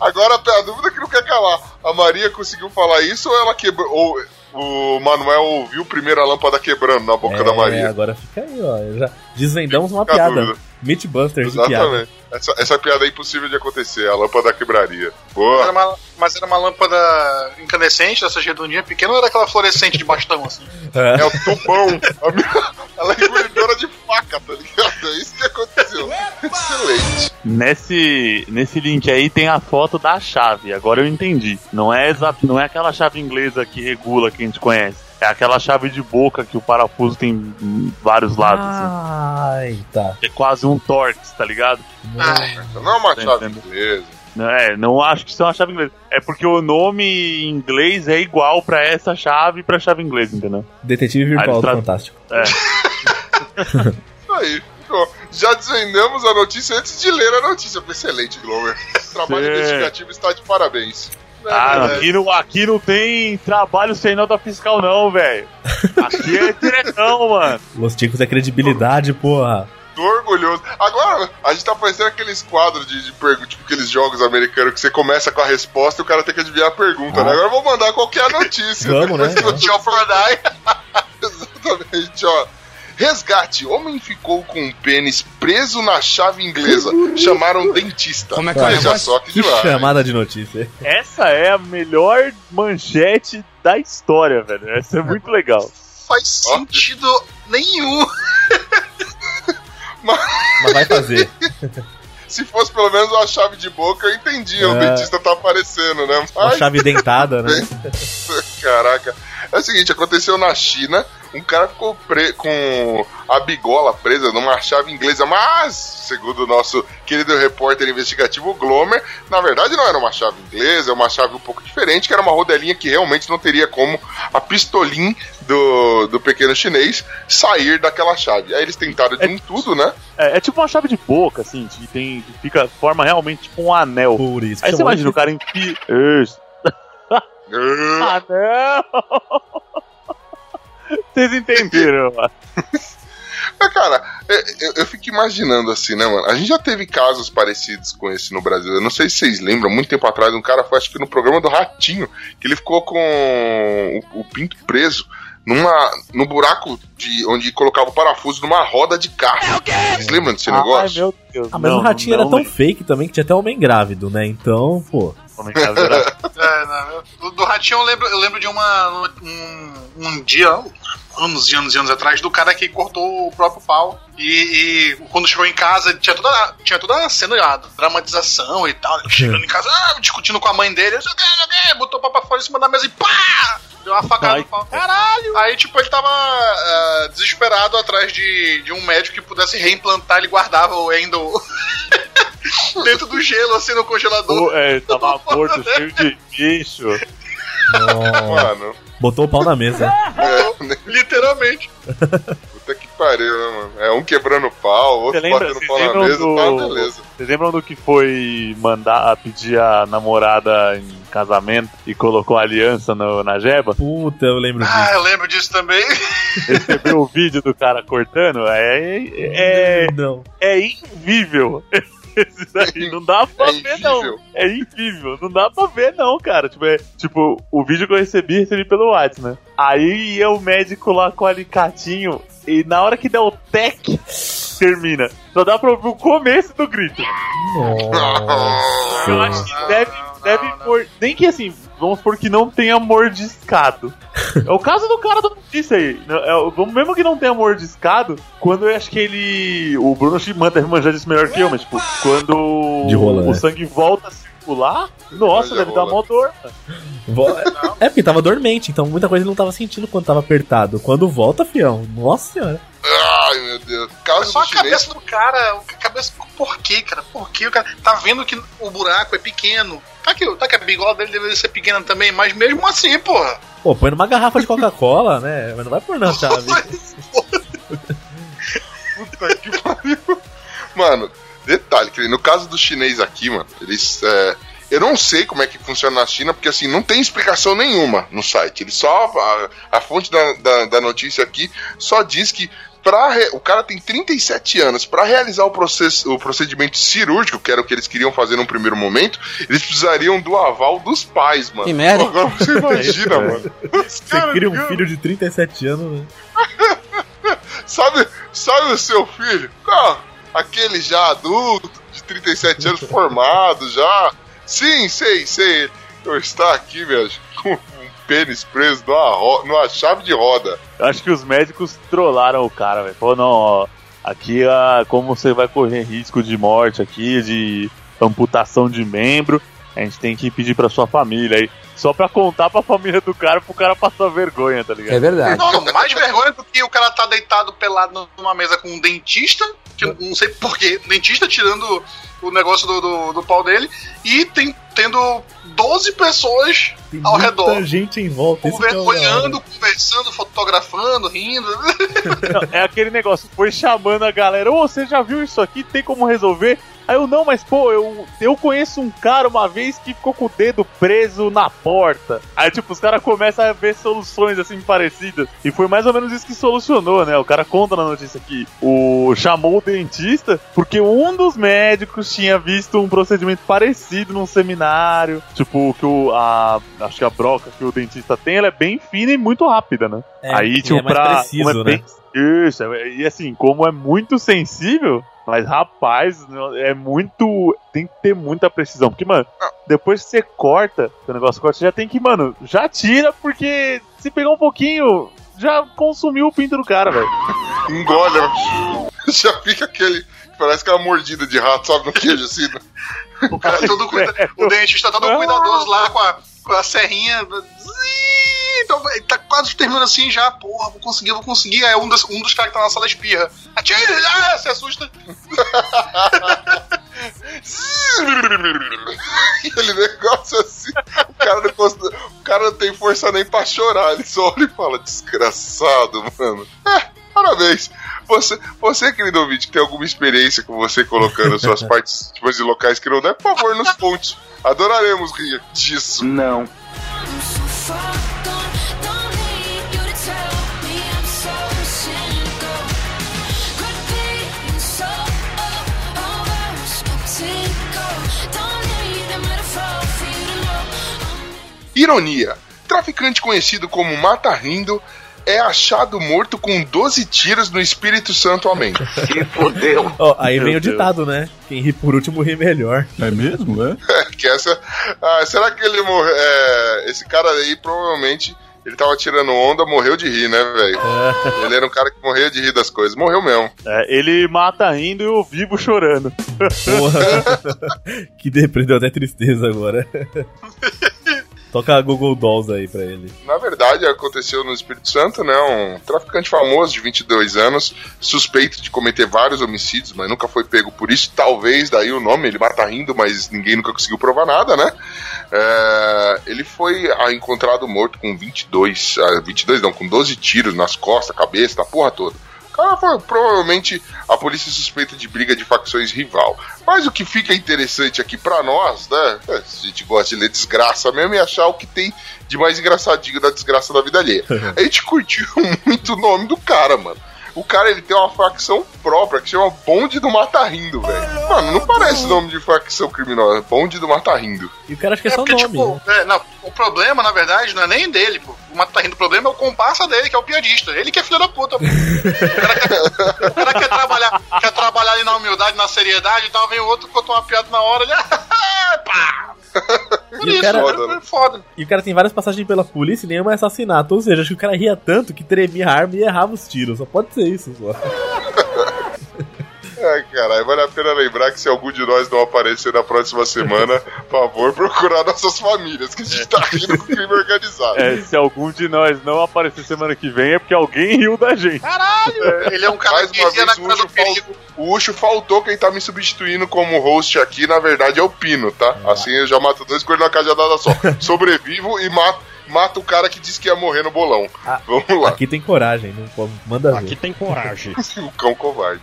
Agora a dúvida é que não quer calar. A Maria conseguiu falar isso ou ela quebrou. Ou o Manuel ouviu primeiro a lâmpada quebrando na boca É, da Maria? agora fica aí, ó. Já desvendamos uma piada. dúvida. Mythbusters de piada. Exatamente. Essa, essa piada é impossível de acontecer. A lâmpada quebraria. Era Boa. uma- mas era uma lâmpada incandescente, dessas redondinhas pequenas, ou era aquela fluorescente de bastão, assim? É. É o tubão. (laughs) Minha- Ela é engolidora de faca, tá ligado? É isso que Excelente. Nesse, nesse link aí tem a foto da chave. Agora eu entendi. Não é, exa- não é aquela chave inglesa que regula que a gente conhece. É aquela chave de boca que o parafuso tem vários lados. assim. Ai, tá. É quase um Torx, tá ligado? Não é uma Tá chave entendendo? inglesa. Não, É, não acho que isso é uma chave inglesa. É porque o nome em inglês é igual pra essa chave e pra chave inglesa, entendeu? Detetive virtual tra- Fantástico. É. (laughs) Isso aí. Já desvendamos a notícia antes de ler a notícia. Excelente, Glover. (laughs) Trabalho Sim. investigativo está de parabéns. É Ah, aqui não, aqui não tem trabalho sem nota fiscal, não, velho. Aqui é diretão, (laughs) mano. Los Ticos é credibilidade, porra. Tô orgulhoso. Agora, a gente tá parecendo aqueles quadros de, de perguntas, tipo aqueles jogos americanos que você começa com a resposta e o cara tem que adivinhar a pergunta, Ah. né? Agora eu vou mandar qualquer notícia. Vamos, né? (laughs) Exatamente, ó. Resgate. Homem ficou com um pênis preso na chave inglesa. Chamaram dentista. Como é que é o Veja negócio? só que Que demais. chamada de notícia. Essa é a melhor manchete da história, velho. Essa é muito legal. Faz Ó. sentido nenhum. (laughs) Mas vai fazer. (laughs) Se fosse pelo menos uma chave de boca, eu entendia. O É. dentista tá aparecendo, né? Uma Mas, chave dentada, né? (laughs) caraca. É o seguinte, aconteceu na China. Um cara ficou pre- com a bigola presa numa chave inglesa, mas, segundo o nosso querido repórter investigativo o Glomer, na verdade não era uma chave inglesa, é uma chave um pouco diferente, que era uma rodelinha que realmente não teria como a pistolim do, do pequeno chinês sair daquela chave. Aí eles tentaram de É- um tudo, né? É, é tipo uma chave de boca, assim, que tem. que fica. forma realmente tipo um anel. Por isso. Aí você imagina, o cara enfia. Isso. Ah, Anel! Vocês entenderam, mano. (laughs) Mas, cara, é, eu, eu fico imaginando assim, né, mano? A gente já teve casos parecidos com esse no Brasil. Eu não sei se vocês lembram, muito tempo atrás, um cara foi, acho que no programa do Ratinho, que ele ficou com o, o pinto preso numa, no buraco de onde colocava o parafuso numa roda de carro. Vocês lembram desse Ai, negócio? meu Deus. Ah, mas não, o ratinho não era tão lembro. fake também que tinha até homem grávido, né? Então, pô. É que era? (laughs) É, não, do, do Ratinho eu lembro, eu lembro de uma. Um, um dia, anos e anos e anos atrás, do cara que cortou o próprio pau. E, e quando chegou em casa, tinha toda, tinha toda a cena, a dramatização e tal. Ele Chegando em casa, ah, discutindo com a mãe dele, botou o pau pra fora em cima da mesa e pá! Deu uma facada Ai, no pau. Caralho! Aí, tipo, ele tava ah, desesperado atrás de, de um médico que pudesse reimplantar, ele guardava o endo (laughs) dentro do gelo, assim, no congelador. Pô, é, tava morto, cheio de bicho. Mano, Botou o pau na mesa. é, né? Literalmente. puta que pariu, né, mano? É um quebrando pau, outro lembra- batendo pau na mesa, do- tá, beleza. Vocês lembram do que foi mandar pedir a namorada em casamento e colocou a aliança no- na jeba? Puta, eu lembro Ah, disso. eu lembro disso também. Recebeu o vídeo do cara cortando? É, é, Não. é invível. Aí não dá pra É ver, não. É invível. Não dá pra ver, não, cara. Tipo, é, tipo, o vídeo que eu recebi, recebi pelo WhatsApp, né? Aí ia o médico lá com o alicatinho e na hora que der o tec, termina. Só dá pra ouvir o começo do grito. Eu acho que deve, deve pôr. Nem que assim, vamos supor que não tenha mordiscado. É o caso do cara do notícia aí. É, mesmo que não tenha mordiscado, quando eu acho que ele. O Bruno Schimman deve manjar disso melhor que eu, mas tipo, quando De rola, o né? sangue volta a circular, nossa, deve dar rola. mó dor. É porque tava dormente, então muita coisa ele não tava sentindo quando tava apertado. Quando volta, fião, nossa senhora. Ai, meu Deus. É Caso só do a chinês, cabeça do cara. A cabeça. Por quê, cara? Por quê? O cara tá vendo que o buraco é pequeno. Tá que, tá que a bigola dele deveria ser pequena também, mas mesmo assim, porra. Pô, põe numa garrafa de Coca-Cola, né? Mas não vai pôr na (laughs) chave. Puta que pariu. Mano, detalhe, que no caso do chinês aqui, mano, eles. é, eu não sei como é que funciona na China, porque assim, não tem explicação nenhuma no site. Ele só. A, a fonte da, da, da notícia aqui só diz que. Pra re- o cara tem 37 anos. Pra realizar o, processo, o procedimento cirúrgico, que era o que eles queriam fazer num primeiro momento, eles precisariam do aval dos pais, mano. Que merda. Agora você (laughs) imagina, É, mano. Os Você cria um filho de 37 anos, né? (laughs) Sabe, sabe o seu filho? Ah, aquele já adulto, de 37 anos, (laughs) formado já. Sim, sei, sei. Eu está aqui, velho, com pênis preso numa, ro- numa chave de roda. Eu acho que os médicos trollaram o cara, velho. Falou, não, ó, aqui ah, como você vai correr risco de morte aqui, de amputação de membro, a gente tem que pedir pra sua família aí. Só pra contar pra família do cara, pro cara passar vergonha, tá ligado? É verdade. Não, mais vergonha do que o cara tá deitado pelado numa mesa com um dentista, que eu não sei porquê, dentista tirando o negócio do, do, do pau dele, e tem, tendo 12 pessoas Tem ao muita redor. gente em volta. É conver- hora. olhando, conversando, fotografando, rindo. Não, (laughs) é aquele negócio, foi chamando a galera, ô, você já viu isso aqui? Tem como resolver? Aí eu, não, mas pô, eu, eu conheço um cara uma vez que ficou com o dedo preso na porta. Aí, tipo, os caras começam a ver soluções assim parecidas. E foi mais ou menos isso que solucionou, né? O cara conta na notícia que o chamou o dentista porque um dos médicos tinha visto um procedimento parecido num seminário. Tipo, que o. A, acho que a broca que o dentista tem, ela é bem fina e muito rápida, né? É, Aí, tipo, é mais pra. preciso, como é bem- Isso, é- e assim, como é muito sensível, mas rapaz, é muito. Tem que ter muita precisão. Porque, mano, depois que você corta, que o negócio corta, você já tem que, mano, já tira, porque se pegar um pouquinho, já consumiu o pinto do cara, velho. (laughs) Engole, (laughs) já fica aquele. Parece aquela mordida de rato, sabe, no queijo assim. né? O cara todo (laughs) cuida... O dentista todo cuidadoso lá com a, com a serrinha. Zii, Então, tá quase terminando assim já, porra, vou conseguir, vou conseguir. Aí um dos, um dos caras que tá na sala espirra. Atira! Ah, se assusta. (laughs) Aquele negócio assim. O cara, não o cara não tem força nem pra chorar. Ele só olha e fala: Desgraçado, mano. É, parabéns. Você, você, querido ouvinte, que tem alguma experiência com você colocando suas (laughs) partes tipo, de locais que não der, por favor, nos ponte. Adoraremos rir disso. Não. I'm so far Ironia: traficante conhecido como Mata Rindo é achado morto com 12 tiros no Espírito Santo, amém. (laughs) Se fodeu. Ó, aí Meu vem o Deus. ditado, né? Quem ri por último ri melhor. É mesmo? É? que essa, ah, será que ele morreu? é, esse cara aí provavelmente ele tava tirando onda, morreu de rir, né, velho? Ele era um cara que morria de rir das coisas. Morreu mesmo. É, ele mata rindo e eu vivo chorando. Porra. (laughs) que deprê, deu até tristeza agora. (laughs) Toca Google Dolls aí pra ele. Na verdade, aconteceu no Espírito Santo, né? Um traficante famoso de 22 anos, suspeito de cometer vários homicídios, mas nunca foi pego por isso. Talvez daí o nome, ele mata rindo, mas ninguém nunca conseguiu provar nada, né? É, ele foi ah, encontrado morto com 22, ah, 22 não, com 12 tiros nas costas, cabeça, na porra toda. O cara foi provavelmente a polícia suspeita de briga de facções rival. Mas o que fica interessante aqui pra nós, né? é, Se a gente gosta de ler desgraça mesmo e achar o que tem de mais engraçadinho da desgraça da vida alheia. (laughs) A gente curtiu (laughs) muito o nome do cara, mano. O cara ele tem uma facção própria que chama Bonde do Mata Rindo, velho. Mano, não parece nome de facção criminosa. Bonde do Mata Rindo. E o cara acha que é, É só porque, nome. tipo, né? é, não, o problema, na verdade, não é nem dele, pô. O Mato tá rindo, o problema é o comparsa dele, que é o piadista. Ele que é filho da puta. O cara quer, o cara quer trabalhar, quer trabalhar ali na humildade, na seriedade e tal, vem o outro, contou uma piada na hora, ele. (laughs) pá! Por E o isso, cara- cara, foi foda. E o cara tem várias passagens pela polícia e nenhuma é assassinato. Ou seja, acho que o cara ria tanto que tremia a arma e errava os tiros. Só pode ser isso, só. (laughs) Ai, caralho, vale a pena lembrar que se algum de nós não aparecer na próxima semana, (laughs) por favor, procurar nossas famílias, que a gente tá rindo com crime organizado. É, se algum de nós não aparecer semana que vem é porque alguém riu da gente. Ele é um cara Mais que uma vez, o Ucho, fal... o Ucho faltou quem tá me substituindo como host aqui, na verdade é o Pino, tá? Assim eu já mato dois coelhos na cajadada só. (laughs) Sobrevivo e mato, mato o cara que disse que ia morrer no bolão. Ah, Vamos lá, Aqui tem coragem, não pode- manda ver. Aqui tem coragem. (laughs) o cão covarde.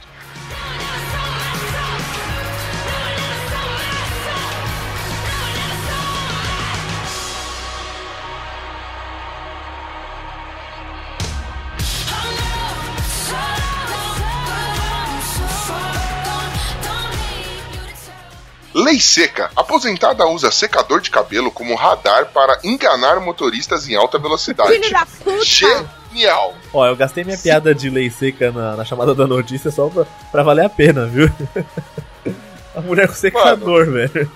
Lei seca. Aposentada usa secador de cabelo como radar para enganar motoristas em alta velocidade. Filho da puta! Genial. Ó, eu gastei minha piada de lei seca na, na chamada da notícia só pra, pra valer a pena, viu? (laughs) A mulher com secador, velho.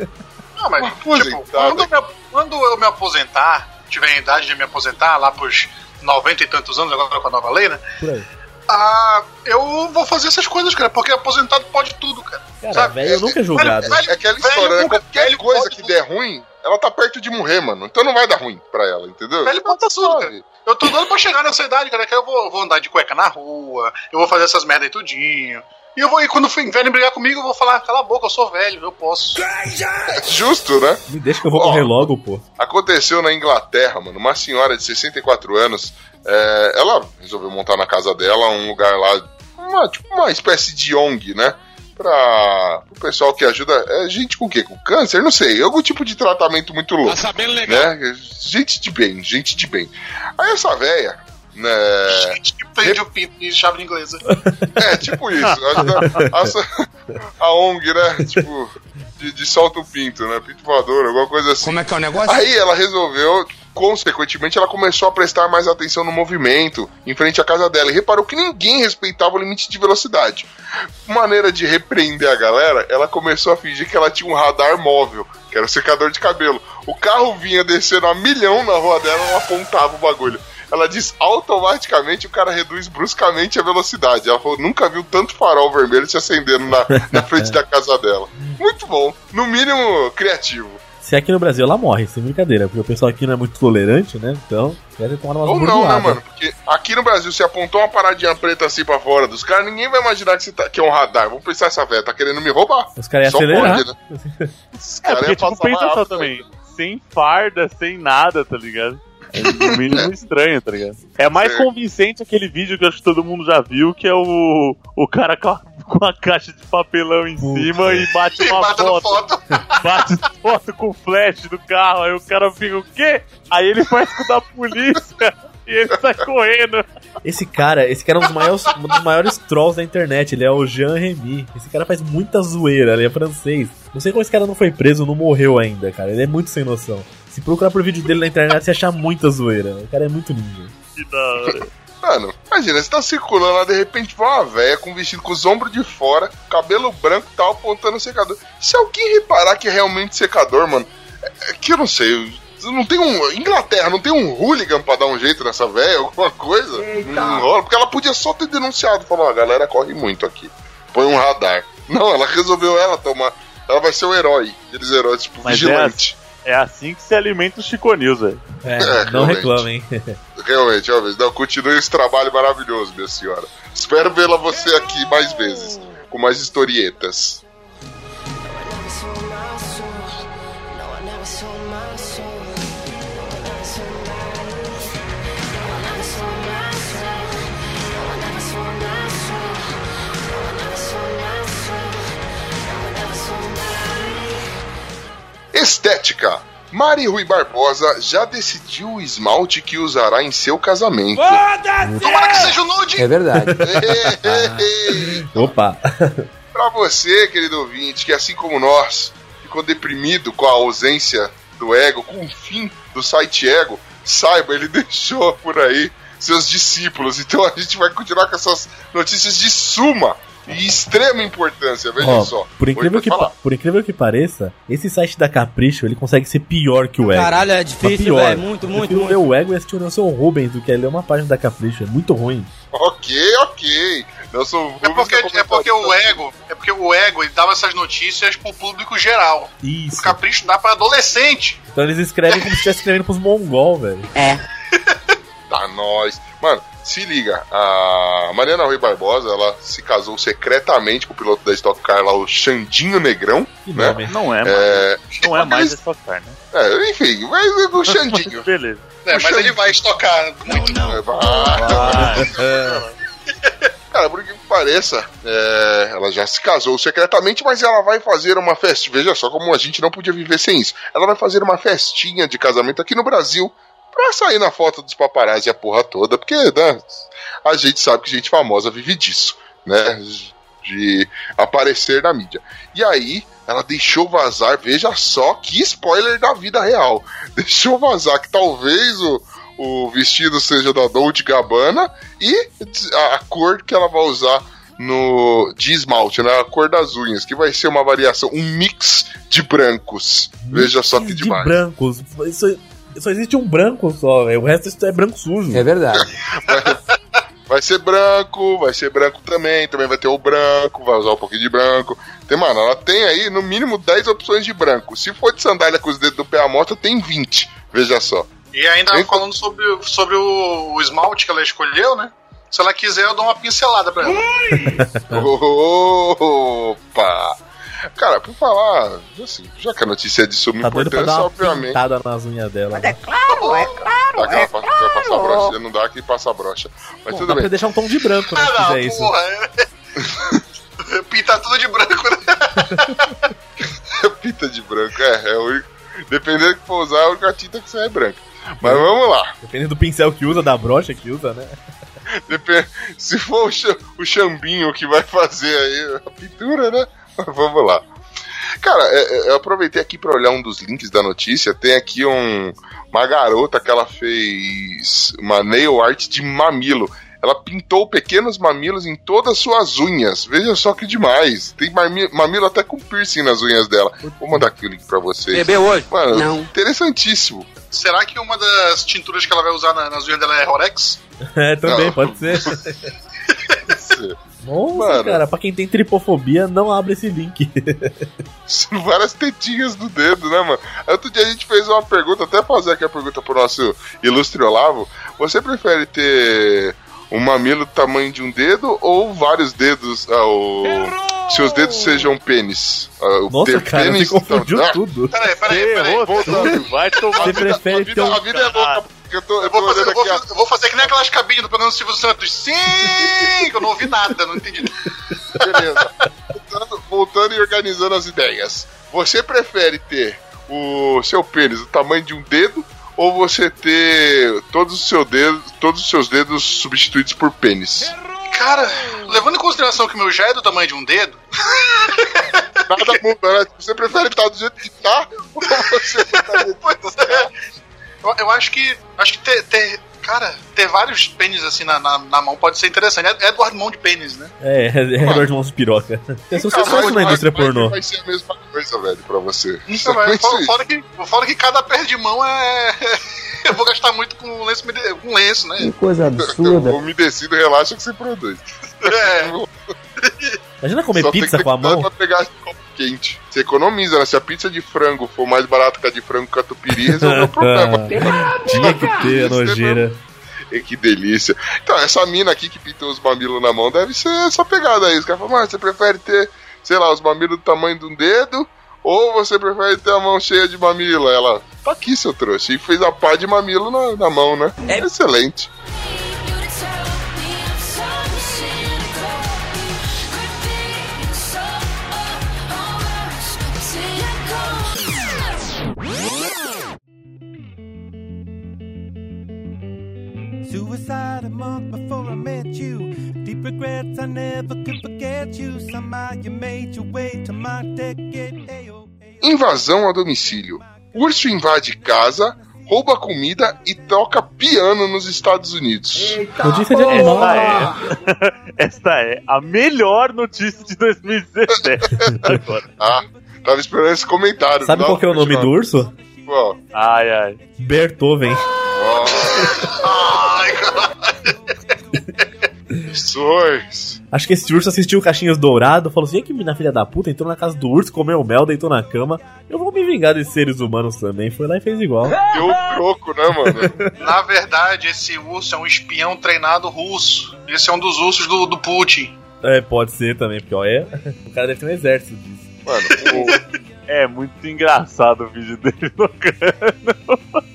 Não, mas, tipo, quando eu, me, quando eu me aposentar, tiver a idade de me aposentar, lá pros 90 e tantos anos, agora com a nova lei, né? Por aí. Ah, eu vou fazer essas coisas, cara, porque aposentado pode tudo, cara. Cara, Sabe? velho, eu nunca é julgado. Velho, É aquela velho história, né? nunca- Qualquer velho coisa que tudo. der ruim, ela tá perto de morrer, mano. Então não vai dar ruim pra ela, entendeu? Velho pode tudo, cara. Eu tô doido pra chegar nessa idade, cara, que eu vou, vou andar de cueca na rua, eu vou fazer essas merda aí tudinho. E eu vou, e quando vierem brigar comigo, eu vou falar, cala a boca, eu sou velho, eu posso. (laughs) Justo, né? Me deixa que eu vou Ó. correr logo, pô. Aconteceu na Inglaterra, mano. Uma senhora de 64 anos, é, ela resolveu montar na casa dela um lugar lá, uma, tipo uma espécie de ONG, né? pra o pessoal que ajuda. É gente com o quê? Com câncer? Não sei. Algum tipo de tratamento muito louco. Tá sabendo legal. Né? Gente de bem, gente de bem. Aí essa véia, né? Gente prende o pinto de chave inglesa. (laughs) É, tipo isso. A, a, a ONG, né? Tipo, de, de solta o pinto, né? Pinto voador, alguma coisa assim. Como é que é o negócio? Aí ela resolveu, consequentemente, ela começou a prestar mais atenção no movimento em frente à casa dela e reparou que ninguém respeitava o limite de velocidade. Maneira de repreender a galera, ela começou a fingir que ela tinha um radar móvel, que era o secador de cabelo. O carro vinha descendo a milhão na rua dela, ela apontava o bagulho. Ela diz automaticamente o cara reduz bruscamente a velocidade. Ela falou, nunca viu tanto farol vermelho se acendendo na, na frente da casa dela. Muito bom. No mínimo, criativo. Se aqui no Brasil ela morre, sem brincadeira, porque o pessoal aqui não é muito tolerante, né? Então, deve tomar umas Ou não, né, mano? Porque aqui no Brasil, se apontou uma paradinha preta assim pra fora dos caras, ninguém vai imaginar que, você tá, que é um radar. Vamos pensar, essa velha tá querendo me roubar. Os caras iam acelerar. pode, né? Os É, caras porque, iam tipo, passar pensa só também. Sem farda, sem nada, tá ligado? É no mínimo estranho, tá ligado? É mais Certo. convincente aquele vídeo que eu acho que todo mundo já viu, que é o, o cara com a, com a caixa de papelão em Puta. cima e bate (laughs) E uma foto. foto. (laughs) Bate foto com flash do carro, aí o cara fica, o quê? Aí ele faz com da polícia (laughs) e ele sai correndo. Esse cara, esse cara é um dos maiores, um dos maiores trolls da internet, ele é o Jean Remy. Esse cara faz muita zoeira, ele é francês. Não sei como esse cara não foi preso, não morreu ainda, cara. Ele é muito sem noção. Se procurar por vídeo dele na internet, você achar muita zoeira. O cara é muito ninja. Que da hora. Mano, imagina, você tá circulando lá, de repente vai uma véia com um vestido com os ombros de fora, cabelo branco e tal, apontando o secador. Se alguém reparar que é realmente secador, mano, é, é que eu não sei. Não tem um. Inglaterra, não tem um hooligan pra dar um jeito nessa véia, alguma coisa? Não rola, porque ela podia só ter denunciado, falar, ó, a galera corre muito aqui. Põe um radar. Não, ela resolveu ela tomar. Ela vai ser o herói. Aqueles heróis, tipo, Mas vigilante. É assim que se alimenta o Chico News, velho. É, É, não reclamem. Realmente, (laughs) realmente. Não, continue esse trabalho maravilhoso, minha senhora. Espero vê-la você aqui mais vezes, com mais historietas. Estética. Mari Rui Barbosa já decidiu o esmalte que usará em seu casamento. Tomara que seja o nude. É verdade. (laughs) Opa! Pra você, querido ouvinte, que assim como nós, ficou deprimido com a ausência do ego, com o fim do site ego, saiba, ele (laughs) deixou por aí seus discípulos. Então a gente vai continuar com essas notícias de suma e extrema importância, veja Ó, só. por, incrível que, falar. por incrível que pareça, esse site da Capricho ele consegue ser pior que o Ego. Caralho, é Mas difícil, velho. Muito, muito, muito. ler o Ego e assistir o Nelson Rubens do que ler uma página da Capricho. É muito ruim. Ok, ok. Nelson É Rubens porque, tá é porque o ego, é porque o ego ele dava essas notícias pro público geral. Isso. O capricho dá pra adolescente. Então eles escrevem como se estivesse escrevendo pros mongol, velho. (laughs) Tá nós. Mano, se liga, a Mariana Rui Barbosa, ela se casou secretamente com o piloto da Stock Car lá, o Xandinho Negrão, Que né? nome. Não é, mais. É, Não é mais essa carne. é, enfim, mas o Xandinho. (laughs) Beleza. É, mas Puxa ele vai estocar muito. É, vai. Cara, por que pareça, é, ela já se casou secretamente, mas ela vai fazer uma festa. Veja só como a gente não podia viver sem isso. Ela vai fazer uma festinha de casamento aqui no Brasil pra sair na foto dos paparazzi e a porra toda, porque né, a gente sabe que gente famosa vive disso, né? De aparecer na mídia. E aí, ela deixou vazar, veja só que spoiler da vida real. (laughs) Deixou vazar que talvez o, o vestido seja da Dolce Gabbana e a, a cor que ela vai usar no de esmalte, né? A cor das unhas, que vai ser uma variação, um mix de brancos. Veja só que de demais. brancos. Isso, só existe um branco só, velho. O resto é branco sujo. É verdade. Vai ser branco, vai ser branco também, também vai ter o branco, vai usar um pouquinho de branco. Tem, mano, ela tem aí no mínimo 10 opções de branco. Se for de sandália com os dedos do pé à mostra, tem 20. Veja só. E ainda falando sobre, sobre o, o esmalte que ela escolheu, né? Se ela quiser, eu dou uma pincelada pra ela. (laughs) Opa! Cara, por falar, assim, já que a notícia é de suma Tá pra importância, dar uma obviamente. pintada nas unhas dela. né? Dá aquela pa- vai passar brocha, não dá que passa brocha. Mas Bom, tudo dá pra bem. deixar um tom de branco, né? Se Ah, não, isso. porra. (laughs) Pintar tudo de branco, né? (laughs) Pinta de branco, é. é o único, dependendo do que for usar, a única tinta que sai é branca. Mas vamos lá. Dependendo do pincel que usa, da brocha que usa, né? Depen- (laughs) se for o, cha- o chambinho que vai fazer aí a pintura, né? (laughs) Vamos lá. Cara, é, é, eu aproveitei aqui pra olhar um dos links da notícia. Tem aqui um, uma garota que ela fez uma nail art de mamilo. Ela pintou pequenos mamilos em todas as suas unhas. Veja só que demais. Tem mami- mamilo até com piercing nas unhas dela. Vou mandar aqui o link pra vocês. Bebeu hoje? Mano, Não. interessantíssimo. Será que uma das tinturas que ela vai usar na- nas unhas dela é Rorex? (laughs) É, também, Não. pode ser. (laughs) Nossa, Mano. cara, pra quem tem tripofobia, não abre esse link. São (laughs) várias tetinhas do dedo, né, mano? Outro dia a gente fez uma pergunta, até fazer aqui a pergunta pro nosso ilustre Olavo. Você prefere ter um mamilo do tamanho de um dedo ou vários dedos? Ah, o... Seus dedos sejam pênis. Ah, o Nossa, ter cara, você pênis- confundiu Ah, tudo. Peraí, peraí, Você peraí. errou voltando. tudo, vai tomar Você vida, prefere vida, ter um- a vida é louca, eu tô, eu Eu vou, fazer, eu, vou, eu vou fazer que nem aquelas cabines do programa do Silvio Santos. Sim! Que eu não ouvi nada, não entendi. Beleza. Voltando, voltando e organizando as ideias. Você prefere ter o seu pênis do tamanho de um dedo ou você ter todos os seus dedos, todos os seus dedos substituídos por pênis? Cara, levando em consideração que o meu já é do tamanho de um dedo, Nada muda, né? Você prefere estar do jeito que tá ou você prefere (laughs) pois é. Eu, eu acho que. Acho que ter. ter- cara, ter vários pênis assim na, na, na mão pode ser interessante. É Edward Mão de pênis, né? É, é Edward Mãos Piroca. Tem sucesso na indústria vai, pornô. Vai ser a mesma coisa, velho, pra você. Então, vai, fora, fora que, fora que cada perna de mão é. (laughs) eu vou gastar muito com lenço, com lenço né? coisa absurda. (laughs) Umedecido relaxa que você produz. É. (laughs) Imagina comer Só tem pizza que ter com a mão. Pra pegar quente. Você economiza, né? Se a pizza de frango for mais barata que a de frango catupiry, resolveu o (laughs) problema. Tinha que ter a nojeira. E que delícia. Então, essa mina aqui que pintou os mamilos na mão deve ser essa pegada aí. Os caras falam, você prefere ter, sei lá, os mamilos do tamanho de um dedo? Ou você prefere ter a mão cheia de mamilo? Ela, tá aqui, seu trouxa. E fez a pá de mamilo na, na mão, né? Excelente. Suicide a month before I met you. Deep regrets I never could forget you. Somehow you made your way to my decade. Invasão a domicílio. Urso invade casa, rouba comida e toca piano nos Estados Unidos. Notícia de. Esta é, (laughs) esta é a melhor notícia de 2017. Agora. Ah, tava esperando esse comentário. Sabe qual que é o nome do urso? Ó, Ai, ai. Beethoven. Sois. Acho que esse urso assistiu Caixinhos Dourado, falou assim: "E que mina filha da puta, entrou na casa do urso, comeu mel, deitou na cama. Eu vou me vingar desses seres humanos também. Foi lá e fez igual. Deu o troco, né, mano? Na verdade, esse urso é um espião treinado russo. Esse é um dos ursos do, do Putin. É, pode ser também, porque ó, é. O cara deve ter um exército disso. Mano, o, É muito engraçado o vídeo dele no canto.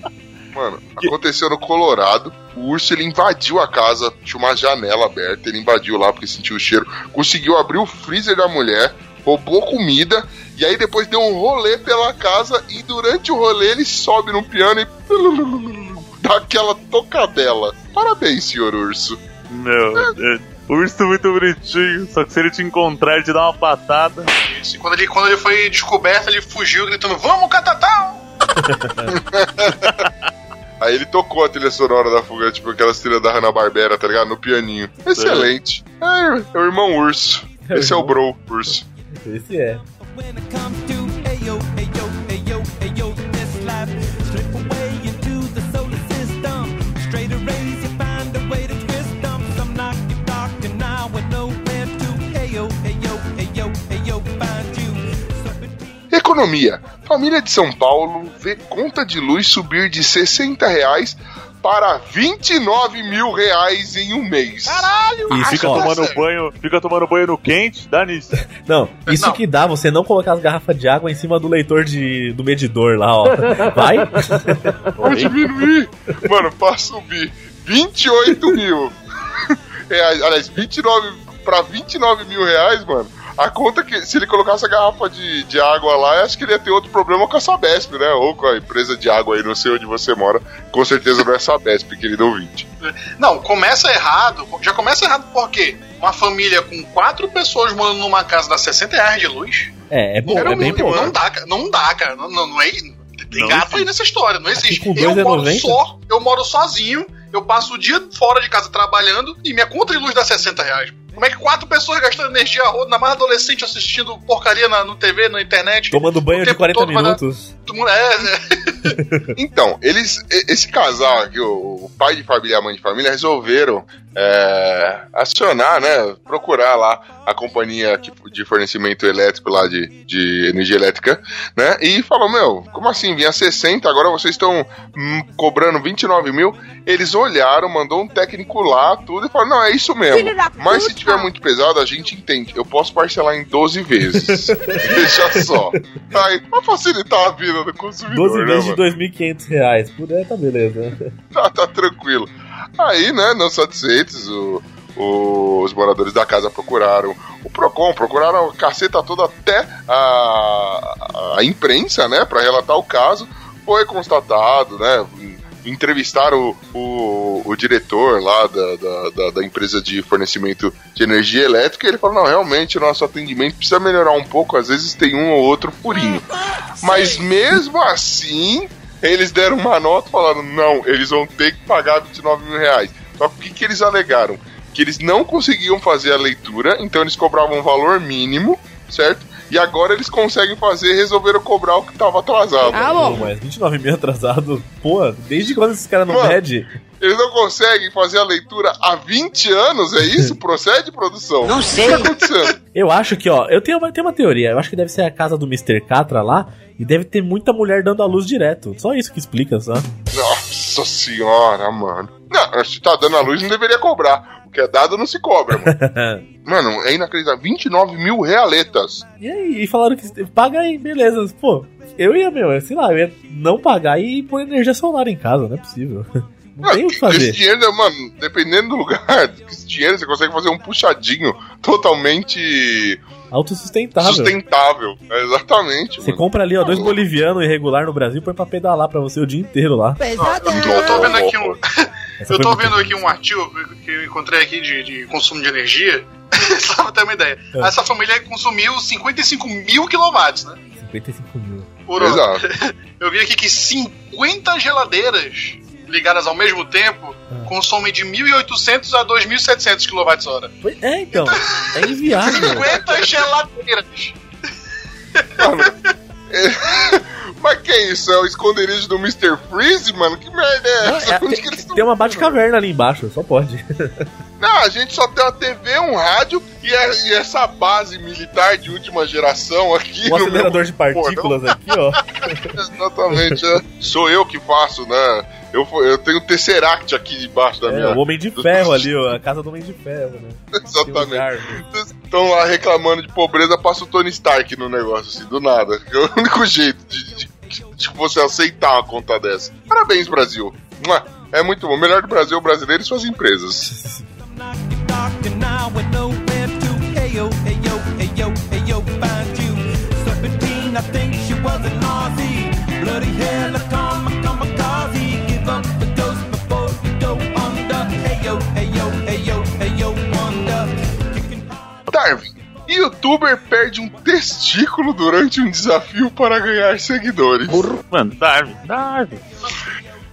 Mano, aconteceu no Colorado. O urso ele invadiu a casa, tinha uma janela aberta. Ele invadiu lá porque sentiu o cheiro. Conseguiu abrir o freezer da mulher, roubou comida. E aí depois deu um rolê pela casa. E durante o rolê ele sobe no piano e. (laughs) dá aquela tocadela. Parabéns, senhor urso. Meu, é, urso muito bonitinho. Só que se ele te encontrar, ele te dá uma patada. Isso, e quando ele, quando ele foi descoberto, ele fugiu gritando: Vamos, catatão! (laughs) Aí ele tocou a trilha sonora da fuga, tipo aquelas trilhas da Hanna-Barbera, tá ligado? No pianinho. Excelente. É, é o irmão urso. Esse é o bro urso. Esse é. Economia. Família de São Paulo vê conta de luz subir de 60 reais para 29 mil reais em um mês. Isso, Fica ó. tomando banho, fica tomando banho no quente, dá nisso. (laughs) Não, isso Não. que dá você não colocar as garrafas de água em cima do leitor de, do medidor lá, ó. Vai? (laughs) Vai diminuir. Mano, (laughs) pra subir 28 mil reais. Aliás, 29 para 29 mil reais, mano. A conta que se ele colocasse a garrafa de, de água lá, eu acho que ele ia ter outro problema com a Sabesp, né? Ou com a empresa de água aí, não sei onde você mora. Com certeza não é Sabesp, querido ouvinte. Não, começa errado. Já começa errado porque uma família com quatro pessoas morando numa casa dá 60 reais de luz. É, é bom, é bem bom. Não dá, cara. Não dá, cara. Não, não, não é. Tem Não gato aí nessa história, não existe. com Eu é moro 90? só, eu moro sozinho, eu passo o dia fora de casa trabalhando e minha conta de luz dá 60 reais. Como é que quatro pessoas gastando energia a rodo, na mais adolescente assistindo porcaria na, no TV, na internet? Tomando banho de tempo 40 todo pra dar- minutos. Todo mundo- É, é. Então, eles, esse casal aqui, o, o pai de família e a mãe de família, resolveram é, acionar, né? Procurar lá a companhia que- de fornecimento elétrico lá de, de energia elétrica, né? E falou: Meu, como assim? Vinha 60, agora vocês estão hum, cobrando 29 mil. Eles olharam, mandou um técnico lá, tudo, e falaram: Não, é isso mesmo. Mas se tiver muito pesado, a gente entende. Eu posso parcelar em 12 vezes. (laughs) Deixa só. Aí, pra facilitar a vida do consumidor. 12 né, vezes de mano? 2.500 reais. Por aí tá beleza. tá, (laughs) tá tranquilo. Aí, né, não satisfeitos, o- o- os moradores da casa procuraram o Procon, procuraram a caceta toda até a, a imprensa, né, pra relatar o caso. Foi constatado, né, entrevistaram o, o, o diretor lá da, da, da- da empresa de fornecimento de energia elétrica e ele falou, não, realmente o nosso atendimento precisa melhorar um pouco, às vezes tem um ou outro furinho. Mas mesmo assim, eles deram uma nota falaram: não, eles vão ter que pagar 29 mil reais. Só que o que, que eles alegaram? Que eles não conseguiam fazer a leitura, então eles cobravam um valor mínimo, certo? E agora eles conseguem fazer e resolveram cobrar o que estava atrasado. Ah, Pô, bom. mas 29 mil atrasado, pô, desde quando esses caras não Mano. medem? Eles não conseguem fazer a leitura há 20 anos, é isso? (laughs) Procede, produção? Não sei. O que tá acontecendo? Eu acho que, ó, eu tenho uma, tenho uma teoria. Eu acho que deve ser a casa do Mr. Catra lá e deve ter muita mulher dando a luz direto. Só isso que explica, só. Nossa senhora, mano. Não, se tá dando a luz, não deveria cobrar. O que é dado não se cobra, mano. (laughs) Mano, é inacreditável. 29 mil realetas. E aí, e falaram que paga aí, beleza. Pô, eu ia, meu, sei lá, eu ia não pagar e pôr energia solar em casa, não é possível. (laughs) Não tem o que Com Esse fazer. dinheiro, mano, dependendo do lugar, (laughs) esse dinheiro você consegue fazer um puxadinho totalmente Autossustentável. sustentável. É, exatamente, Você mano. compra ali, ó, dois bolivianos irregular no Brasil, põe pra pedalar pra você o dia inteiro lá. Pesadão. Eu tô vendo aqui um. Essa (laughs) Eu tô vendo aqui um artigo que eu encontrei aqui de, de consumo de energia. (laughs) Só pra ter uma ideia. É. Essa família consumiu 55 mil quilowatts, né? 55 mil. Por. Exato. (laughs) Eu vi aqui que 50 geladeiras ligadas ao mesmo tempo Ah. consomem de 1.800 a 2.700 kWh. É, então, é inviável. 50 geladeiras! Que isso? É o esconderijo do Mr. Freeze, mano? Que merda é Não, essa? é- Onde tem, tem uma bate-caverna ali embaixo, só pode. (laughs) Não, a gente só tem uma TV, um rádio e, a- e essa base militar de última geração aqui. Um acelerador de meu partículas aqui, ó. (laughs) Exatamente. é. Sou eu que faço, né? Eu, eu tenho o Tesseract aqui debaixo da É, minha. o Homem de Ferro ali, ó. A casa do Homem de Ferro, né? (laughs) Exatamente. Estão lá reclamando de pobreza, passa o Tony Stark no negócio, assim, do nada. É o único jeito de, de- de você aceitar uma conta dessa. Parabéns, Brasil. É muito bom. Melhor do Brasil brasileiro e suas empresas. Darwin. Youtuber perde um testículo durante um desafio para ganhar seguidores. Mano, Darwin, Darwin.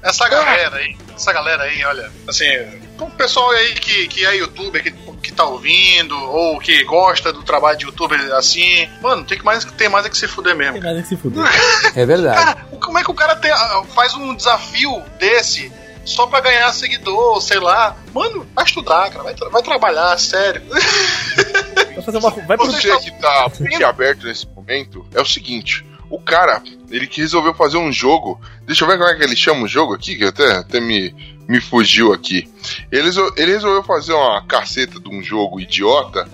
Essa galera aí, essa galera aí, olha, assim, o pessoal aí que, que é youtuber, que, que tá ouvindo, ou que gosta do trabalho de youtuber assim, mano, tem que mais, tem mais é que se fuder mesmo. Tem mais é que se fuder. É verdade. (laughs) Cara, como é que o cara tem- faz um desafio desse só pra ganhar seguidor, sei lá? Mano, vai estudar, cara, vai, tra- vai trabalhar, sério. (laughs) Vai fazer uma. Vai pro. Você Você que tá (laughs) muito aberto nesse momento é o seguinte: o cara, ele que resolveu fazer um jogo. Deixa eu ver como é que ele chama o jogo aqui, que até, até me, me fugiu aqui. Ele, ele resolveu fazer uma caceta de um jogo idiota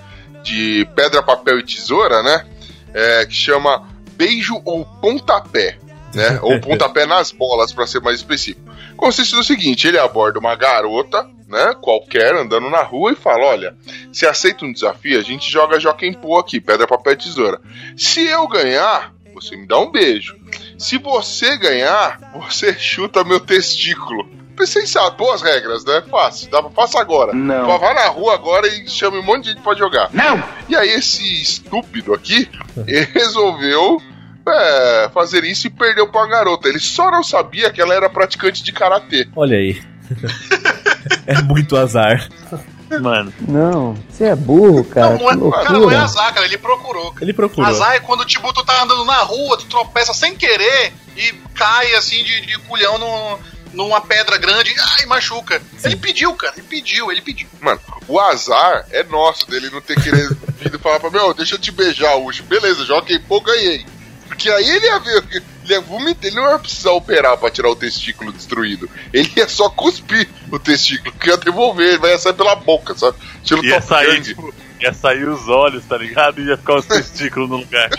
de pedra, papel e tesoura, né? É, que chama Beijo ou Pontapé. Né? Ou (laughs) pontapé nas bolas, pra ser mais específico. Consiste no seguinte: ele aborda uma garota, né, qualquer, andando na rua e fala: olha, se aceita um desafio, a gente joga Joaquim Pô aqui, pedra, papel, tesoura. Se eu ganhar, você me dá um beijo. Se você ganhar, você (laughs) chuta meu testículo. Pensei, sabe, boas regras, né? Fácil, dá, faça agora. Não. Vá na rua agora e chame um monte de gente pra jogar. Não! E aí esse estúpido aqui, (laughs) resolveu é, fazer isso e perdeu pra uma garota. Ele só não sabia que ela era praticante de karatê. Olha aí. (laughs) é muito azar. Mano, Não, você é burro, cara. não, não é, cara, não é loucura. azar, cara. Ele procurou. cara. Ele procurou. Azar é quando, tipo, tu tá andando na rua, tu tropeça sem querer e cai, assim, de, de culhão num- numa pedra grande e ai, machuca. Ele pediu, cara. Ele pediu, ele pediu. Mano, o azar é nosso dele não ter querido (laughs) falar pra mim, ó, deixa eu te beijar, Ucho. Beleza, joguei pô, ganhei. Porque aí ele ia ver, ele ia vomitar, ele não ia precisar operar pra tirar o testículo destruído. Ele ia só cuspir o testículo, que ia devolver, vai sair pela boca, sabe? Estilo ia sair, tipo, ia sair os olhos, tá ligado? E ia ficar os (laughs) testículos no lugar.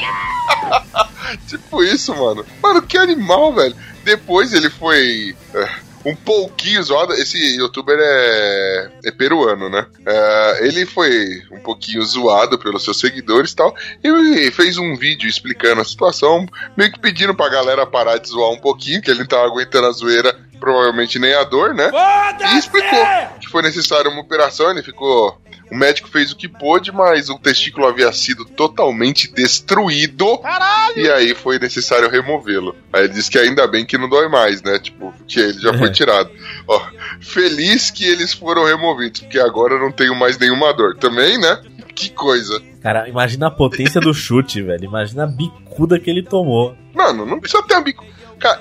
Tipo isso, mano. Mano, que animal, velho. Depois ele foi é, um pouquinho zoado. Esse youtuber é, é peruano, né? É, ele foi um pouquinho zoado pelos seus seguidores e tal. E fez um vídeo explicando a situação, meio que pedindo pra galera parar de zoar um pouquinho, que ele não tava aguentando a zoeira, provavelmente nem a dor, né? E explicou que foi necessária uma operação, ele ficou. O médico fez o que pôde, mas o testículo havia sido totalmente destruído. E aí foi necessário removê-lo. Aí ele disse que ainda bem que não dói mais, né? Tipo, que ele já foi tirado. Ó, feliz que eles foram removidos, porque agora eu não tenho mais nenhuma dor. Também, né? Que coisa. Cara, imagina a potência do chute, velho. Imagina a bicuda que ele tomou. Mano, não precisa ter um bico. Cara,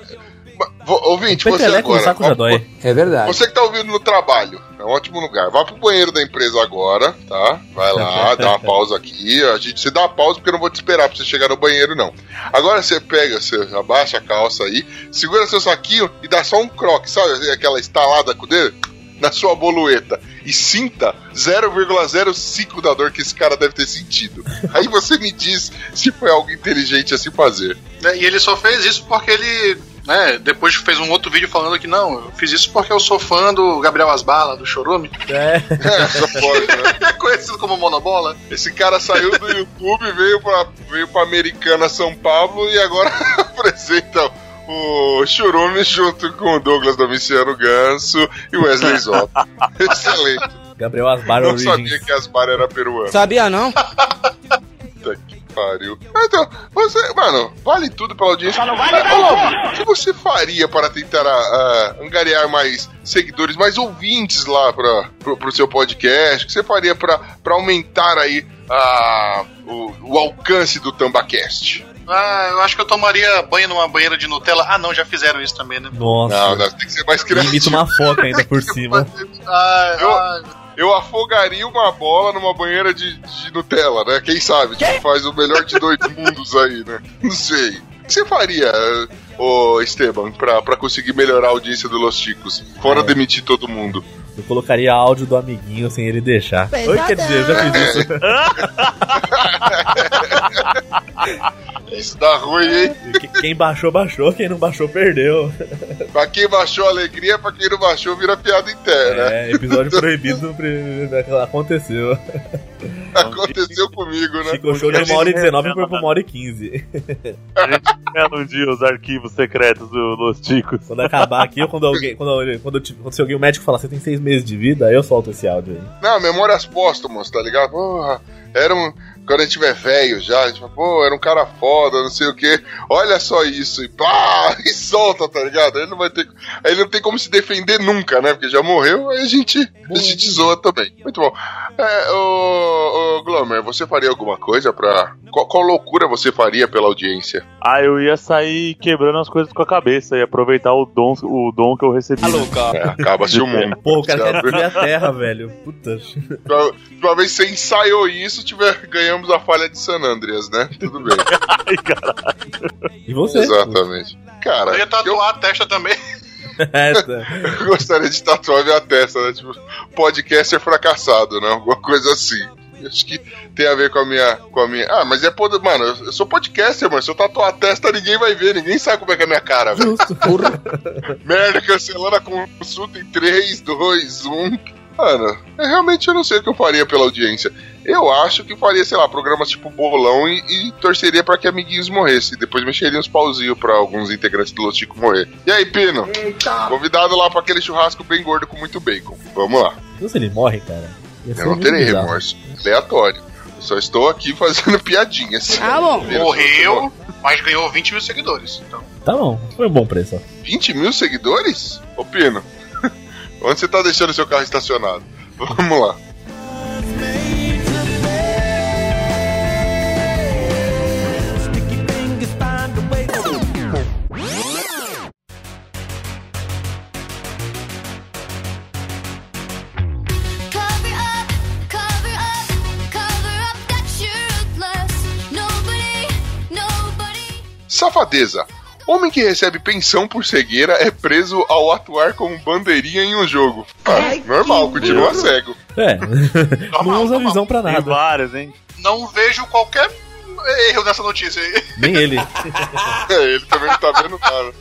ouvinte, você agora. saco já ó, dói. É verdade. Você que tá ouvindo no trabalho, é um ótimo lugar. Vá pro banheiro da empresa agora, tá? Vai lá, (laughs) dá uma pausa aqui. A gente, você dá uma pausa porque eu não vou te esperar pra você chegar no banheiro, não. Agora você pega, você abaixa a calça aí, segura seu saquinho e dá só um croque, sabe? Aquela estalada com o dedo na sua bolueta. E sinta 0,05 da dor que esse cara deve ter sentido. Aí você me diz se foi algo inteligente a se fazer. E ele só fez isso porque ele, né, depois fez um outro vídeo falando que não, eu fiz isso porque eu sou fã do Gabriel Asbala, do Chorume. É. É, só pode, né? (laughs) É conhecido como Monobola. Esse cara saiu do YouTube, veio pra, veio pra Americana São Paulo e agora (laughs) apresenta o Churume junto com o Douglas Domiciano Ganso e o Wesley Zop. (laughs) Excelente. Gabriel Asbar Não Origins. sabia que Asbar era peruano. Sabia não? Pariu. Ah, Então, você, mano, vale tudo pela audiência. Ô, Lobo, o que você faria para tentar ah, angariar mais seguidores, mais ouvintes lá pra, pro, pro seu podcast? O que você faria pra pra aumentar aí ah, o, o alcance do Tambacast? Ah, eu acho que eu tomaria banho numa banheira de Nutella. Ah, não, já fizeram isso também, né? Nossa. Não, não, tem que ser mais criativo. imita uma foca ainda por (laughs) cima. Ah, Eu- ah, Eu afogaria uma bola numa banheira de, de Nutella, né? Quem sabe? Tipo, faz o melhor de dois (laughs) mundos aí, né? Não sei. O que você faria, ô Esteban, pra, pra conseguir melhorar a audiência do Los Chicos? Fora É. demitir todo mundo. Eu colocaria áudio do amiguinho sem ele deixar. Oi, quer dizer, eu já fiz isso. (laughs) Isso dá ruim, hein? Que- Quem baixou, baixou. Quem não baixou, perdeu. Pra quem baixou a alegria, pra quem não baixou, vira piada interna. É, episódio proibido (laughs) aconteceu. (laughs) Aconteceu comigo, né? Ficou show de uma hora e 19 e foi pra uma hora e 15. (laughs) A gente revela um dia os arquivos secretos do Los Ticos. Quando acabar aqui, ou quando alguém. Quando, eu- quando, eu quando se alguém, o médico falar, você tem seis meses de vida, aí eu solto esse áudio aí. Não, memórias póstumas, tá ligado? Porra, era um. Quando a gente tiver velho já, a gente fala, pô, era um cara foda, não sei o quê. Olha só isso, e pá, (laughs) e solta, tá ligado? Aí não vai ter. Ele não tem como se defender nunca, né? Porque já morreu, aí a gente, a gente zoa também. Muito bom. É, ô, ô Glomer, você faria alguma coisa pra. Qual, qual loucura você faria pela audiência? Ah, eu ia sair quebrando as coisas com a cabeça e aproveitar o dom, o dom que eu recebi. É, acaba-se o (laughs) mundo. Pô, o cara quer a terra, velho. Puta. Uma- Uma vez você ensaiou isso, tiver, ganhamos a falha de San Andreas, né? Tudo bem. (laughs) Ai, caralho. E você? Exatamente. Cara, eu ia eu, tatuar a testa também. (laughs) Essa. gostaria de tatuar minha testa, né? Tipo, podcaster fracassado, né? Alguma coisa assim. Acho que tem a ver com a minha. Com a minha... Ah, mas é poder. Mano, eu sou podcaster, mano. Se eu tatuar a testa, ninguém vai ver, ninguém sabe como é que é a minha cara, velho. Justo. (laughs) Merda, cancelando a consulta em 3, 2, 1. Mano, eu realmente eu não sei o que eu faria pela audiência. Eu acho que faria, sei lá, programas tipo bolão e, e torceria pra que amiguinhos morressem. Depois mexeria uns pauzinhos pra alguns integrantes do Los Chico morrer. E aí, Pino? Convidado lá pra aquele churrasco bem gordo com muito bacon. Vamos lá. Não se ele morre, cara. Ia Eu não terei bizarro. remorso. Aleatório. Eu só estou aqui (laughs) fazendo piadinhas. Ah, bom. Pino, Morreu, mas ganhou 20 mil seguidores. Então, Tá bom, foi um bom preço. ó. 20 mil seguidores? Ô, Pino. (laughs) Onde você tá deixando seu carro estacionado? Vamos lá. Safadeza. Homem que recebe pensão por cegueira é preso ao atuar como bandeirinha em um jogo. Ah, normal, continua cego. É, (laughs) Normal, não usa normal. visão pra Tem nada. várias, hein? não vejo qualquer erro nessa notícia aí. Nem ele. (laughs) É, ele também não tá vendo nada.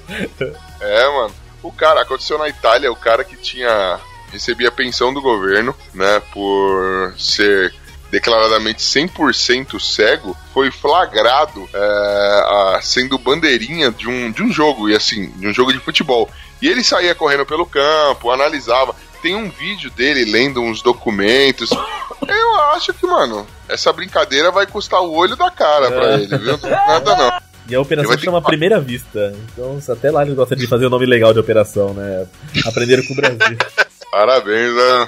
É, mano. O cara, aconteceu na Itália, o cara que tinha. recebia pensão do governo, né, por ser declaradamente 100% cego, foi flagrado é, sendo bandeirinha de um, de um jogo, e assim, de um jogo de futebol. E ele saía correndo pelo campo, analisava. Tem um vídeo dele lendo uns documentos. Eu acho que, mano, essa brincadeira vai custar o olho da cara pra É. ele, viu? Nada não. E a operação chama que- Primeira Vista. Então, até lá eles gostam de fazer o nome legal de operação, né? Aprenderam com o Brasil. (laughs) Parabéns, né?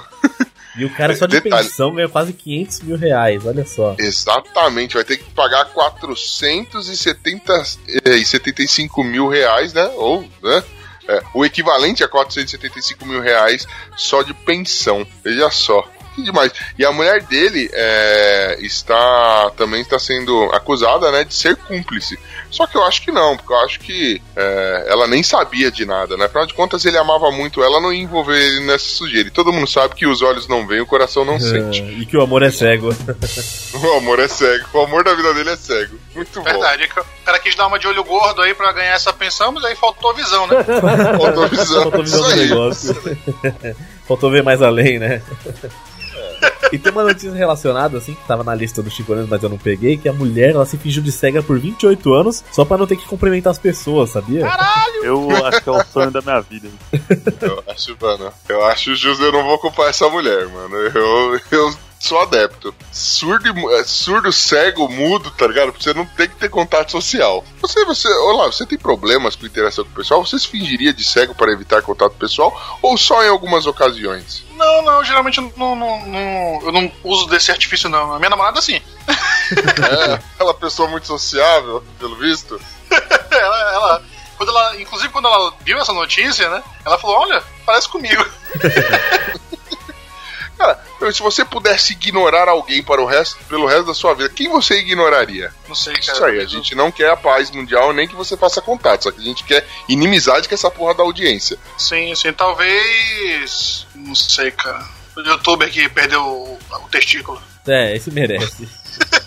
E o cara só de Detalhe. pensão ganha quase 500 mil reais, olha só. Exatamente, vai ter que pagar 475 mil reais, né? Ou, né? É, o equivalente a 475 mil reais só de pensão. Veja só. Que demais. E a mulher dele é, está também está sendo acusada, né, de ser cúmplice. Só que eu acho que não, porque eu acho que é, ela nem sabia de nada, né? Afinal de contas, ele amava muito ela, não ia envolver ele nessa sujeira. E todo mundo sabe que os olhos não veem, o coração não sente. É, e que o amor é cego. (laughs) O amor é cego. O amor da vida dele é cego. Muito bom. Verdade. O cara quis dar uma de olho gordo aí pra ganhar essa pensão, mas aí faltou visão, né? (laughs) Faltou visão. Faltou visão do negócio. Faltou ver mais além, né? E tem uma notícia relacionada, assim, que tava na lista do Chico Anos, mas eu não peguei, que a mulher, ela se fingiu de cega por 28 anos, só pra não ter que cumprimentar as pessoas, sabia? Eu acho que é o sonho da minha vida. Eu acho, mano. Eu acho justo, eu não vou culpar essa mulher, mano. Eu, eu sou adepto. Surdo, é, surdo, cego, mudo, tá ligado? Você não tem que ter contato social. Você, você, olá, você tem problemas com interação com o pessoal? Você se fingiria de cego para evitar contato pessoal? Ou só em algumas ocasiões? Não, não, geralmente eu não, não, não- eu não uso desse artifício, não. A minha namorada, sim. (laughs) É, aquela pessoa muito sociável, pelo visto. (laughs) ela, ela, quando ela, inclusive quando ela viu essa notícia, né? Ela falou: Olha, parece comigo. (laughs) Cara, se você pudesse ignorar alguém para o resto, pelo resto da sua vida, quem você ignoraria? Não sei, cara. Isso aí, a gente não quer a paz mundial nem que você faça contato, só que a gente quer inimizade com essa porra da audiência. Sim, sim, talvez. Não sei, cara. O youtuber que perdeu o, o testículo. É, esse merece. (laughs)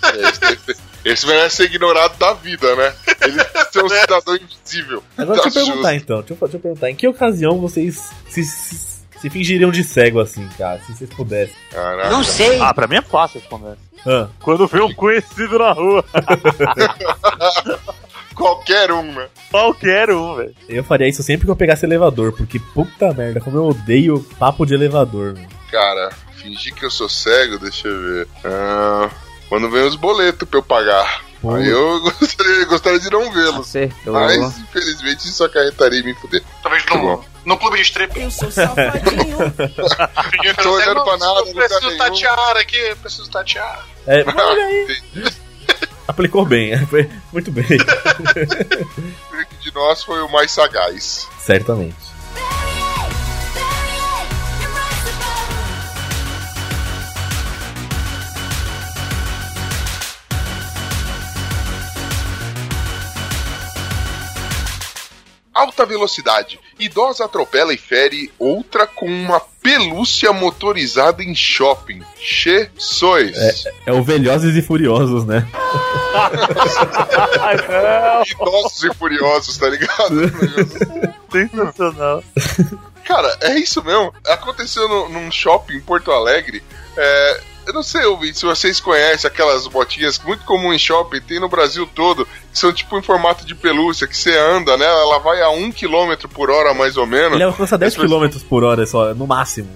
Esse, esse merece ser ignorado da vida, né? Ele (laughs) ser um cidadão invisível. Agora Tá deixa eu perguntar justo. então, deixa eu, deixa eu perguntar, em que ocasião vocês se, se, se fingiriam de cego assim, cara, se vocês pudessem? Caraca. Não sei. Ah, pra mim é fácil responder. Ah, Quando vê um conhecido na rua. (laughs) Qualquer um, né? Qualquer um, velho. eu faria isso sempre que eu pegasse elevador, porque puta merda, como eu odeio papo de elevador. mano. Cara, fingir que eu sou cego, deixa eu ver. Ah, quando vem os boletos pra eu pagar. Pô. Aí eu (laughs) gostaria, gostaria de não vê-los. Mas, infelizmente, isso acarretaria em me fuder. Talvez Muito no, clube de strip. Eu sou safadinho. (laughs) Tô olhando pra não, nada, Eu lugar preciso tatear aqui, preciso tatear. É, olha aí. (laughs) Aplicou bem, foi muito bem. (laughs) Que de nós foi o mais sagaz. Certamente. Alta velocidade. Idosa atropela e fere outra com uma pelúcia motorizada em shopping. Che sois. É o Velhozes e Furiosos, né? Idosos e furiosos, tá ligado? Sensacional. Cara, é isso mesmo. Aconteceu no- num shopping em Porto Alegre. É, eu não sei, ouvinte, se vocês conhecem aquelas botinhas muito comum em shopping, tem no Brasil todo, que são tipo em formato de pelúcia, que você anda nela, ela vai a 1 km por hora mais ou menos. Ele alcança 10 km por hora só, no máximo.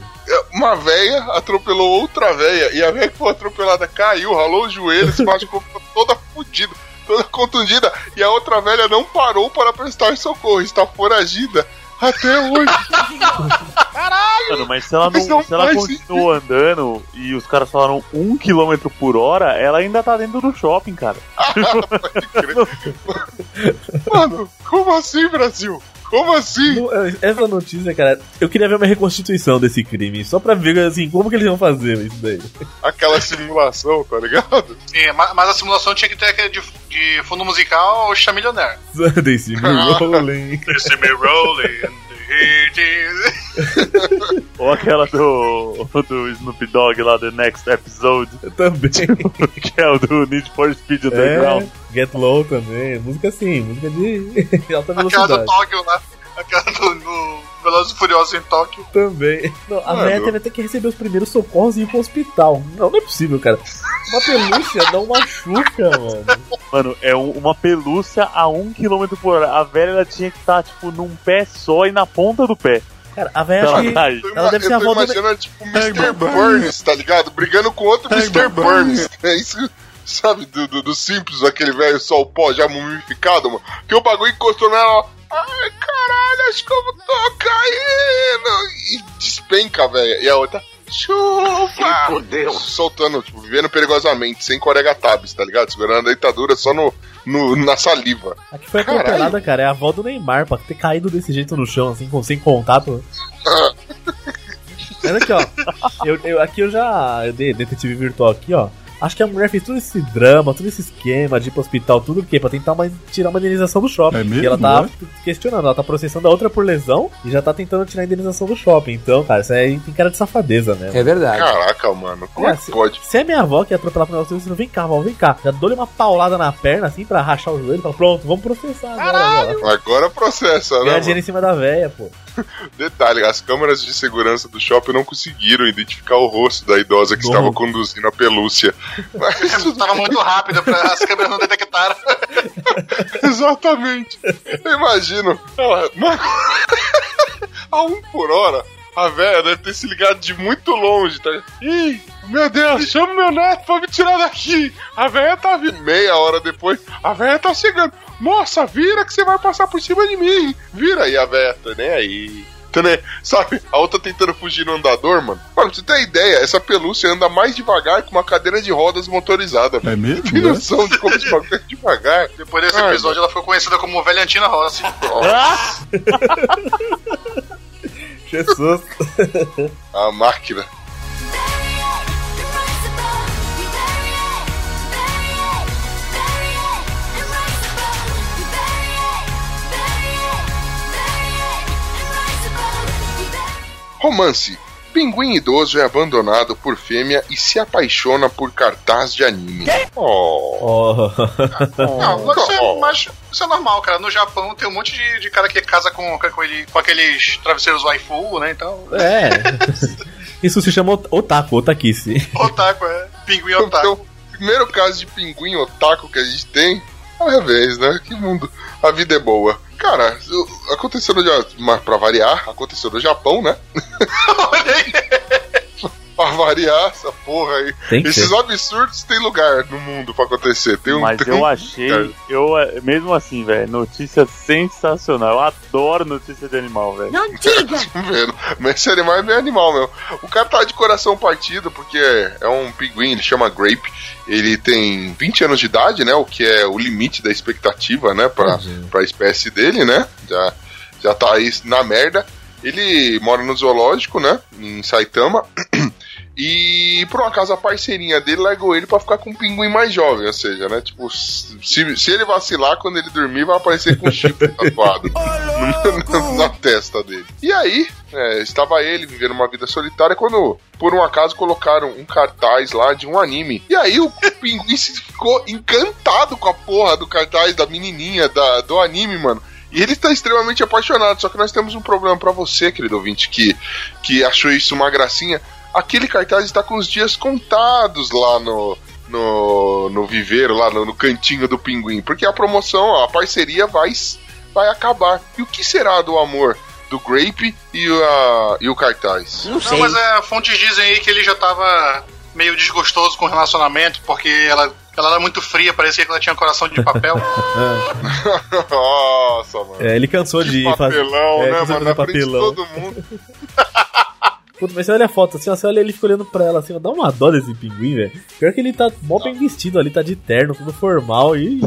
Uma véia atropelou outra véia, e a véia que foi atropelada caiu, ralou o joelho, se machucou, (laughs) toda fodida, toda contundida, e a outra velha não parou para prestar socorro, está foragida até hoje. (laughs) Mano, mas se ela, não, não se ela continuou andando e os caras falaram 1 km por hora, ela ainda tá dentro do shopping, cara. Crer. (laughs) Mano, como assim, Brasil? Como assim? No- Essa notícia, cara, eu queria ver uma reconstituição desse crime, só pra ver, assim, como que eles vão fazer isso daí. Aquela simulação, tá ligado? Sim, ma- mas a simulação tinha que ter aquele de, de fundo musical ou Chamillionaire. They (laughs) see me rolling. Esse me rolling, is- Ou aquela do, do Snoop Dogg lá, The Next Episode, Também. (laughs) que é o do Need for Speed Underground. É, Get Low também, música assim, música de (laughs) alta Aquela do velocidade. Tóquio lá. Aquela do, do Velozes e Furiosos em Tóquio. Também. Não, a Mano. véia teve até que receber os primeiros socorros e ir pro hospital. Não, não é possível, cara. Uma pelúcia (laughs) não machuca, mano. Mano, é um- uma pelúcia a 1 km por hora. A velha ela tinha que estar, tipo, num pé só e na ponta do pé. Cara, a véia Ela acho que. tá aí. Ela deve ser a eu tô imaginando, tipo, Mr. Burns, tá ligado? Brigando com outro Mr. Burns. É isso, sabe, do, do, do Simples, aquele velho só o pó já mumificado, mano. Que o bagulho encostou nela. Ai, caralho, acho que eu tô caindo. E despenca, velho. E a outra, chuva! Soltando, tipo, vivendo perigosamente, sem corega tabs, tá ligado? Segurando a deitadura só no, no, na saliva. A que foi Caralho. atropelada, cara, é a avó do Neymar, pra ter caído desse jeito no chão, assim, com, sem contato. (laughs) Mas aqui, ó. Eu, eu- aqui eu já. Eu dei detetive virtual aqui, ó. Acho que a mulher fez todo esse drama, todo esse esquema de ir pro hospital, tudo o quê? Pra tentar uma- tirar uma indenização do shopping. É mesmo? E ela tá É? questionando, ela tá processando a outra por lesão e já tá tentando tirar a indenização do shopping. Então, cara, isso aí tem cara de safadeza mesmo. É verdade. Caraca, mano, como é É, que se, pode? se é minha avó que ia atropelar pro negócio, você vem cá, avó, vem cá. Já dou-lhe uma paulada na perna, assim, pra rachar o joelho. Fala, pronto, vamos processar agora. aí, ó. Agora processa, né? Ganhar dinheiro em cima da véia, pô. (laughs) Detalhe, as câmeras de segurança do shopping não conseguiram identificar o rosto da idosa que Não. estava conduzindo a pelúcia. (laughs) Mas, Tava muito rápido pra as câmeras não detectaram. (laughs) exatamente. Eu imagino. Ela, a um por hora, a velha deve ter se ligado de muito longe, tá? Ih, meu Deus, chama meu neto pra me tirar daqui. A velha tá vindo. Meia hora depois, a velha tá chegando. Moça, vira que você vai passar por cima de mim. Vira aí a tá nem aí. Tá nem- Sabe, a outra tentando fugir no andador, mano. Mano, pra você ter ideia, essa pelúcia anda mais devagar que uma cadeira de rodas motorizada. É mesmo? Tem né? noção de como esse bagulho é devagar? Depois desse Ai, episódio, ela foi conhecida como Velhantina Rossi. (laughs) Jesus. A máquina. Romance. Pinguim idoso é abandonado por fêmea e se apaixona por cartaz de anime. Oh. Oh. (laughs) Não, mas isso, Oh. é, mas isso é normal, cara. No Japão tem um monte de, de cara que casa com, com, ele- com aqueles travesseiros waifu, né? Então, É. (laughs) Isso se chama ot- otaku, otakice. otaku, é. Pinguim Então, otaku. o primeiro caso de pinguim otaku que a gente tem é o revés, né? Que mundo. A vida é boa. Cara, aconteceu no Ja- mas pra variar, aconteceu no Japão, né? (laughs) (laughs) Pra variar essa porra aí. Esses ser. absurdos tem lugar no mundo pra acontecer. Tem um, Mas tem eu achei, eu eh, mesmo assim, velho, notícia sensacional. Eu adoro notícia de animal, velho. (laughs) vendo. Mas esse animal é meio animal, meu. O cara tá de coração partido porque é um pinguim, ele chama Grape. Ele tem 20 anos de idade, né? O que é o limite da expectativa, né? Pra, pra espécie dele, né? Já, já tá aí na merda. Ele mora no zoológico, né? Em Saitama. (clears throat) E por um acaso a parceirinha dele largou ele pra ficar com um pinguim mais jovem, ou seja, né? Tipo, se, se ele vacilar, quando ele dormir, vai aparecer com um chifre (laughs) tatuado no- na testa dele. E aí, é, estava ele vivendo uma vida solitária quando, por um acaso, colocaram um cartaz lá de um anime. E aí o pinguim ficou encantado com a porra do cartaz da menininha da, do anime, mano. E ele tá extremamente apaixonado, só que nós temos um problema pra você, querido ouvinte, que, que achou isso uma gracinha. Aquele cartaz está com os dias contados lá no, no, no viveiro, lá no, no cantinho do pinguim, porque a promoção, a parceria vai, vai acabar. E o que será do amor do Grape e, a, e o cartaz? Não, mas é, fontes dizem aí que ele já tava meio desgostoso com o relacionamento, porque ela, ela era muito fria, parecia que ela tinha coração de papel. (laughs) Nossa, mano. É, ele cansou de Que fazer. papelão, é, né, mano? de fazer frente de papelão. todo mundo. (laughs) Puta, mas você olha a foto assim, ó, você olha ele fica olhando pra ela assim, ó, dá uma dó desse pinguim, velho. Pior que ele tá mó bem vestido ali, tá de terno, tudo formal e. (laughs)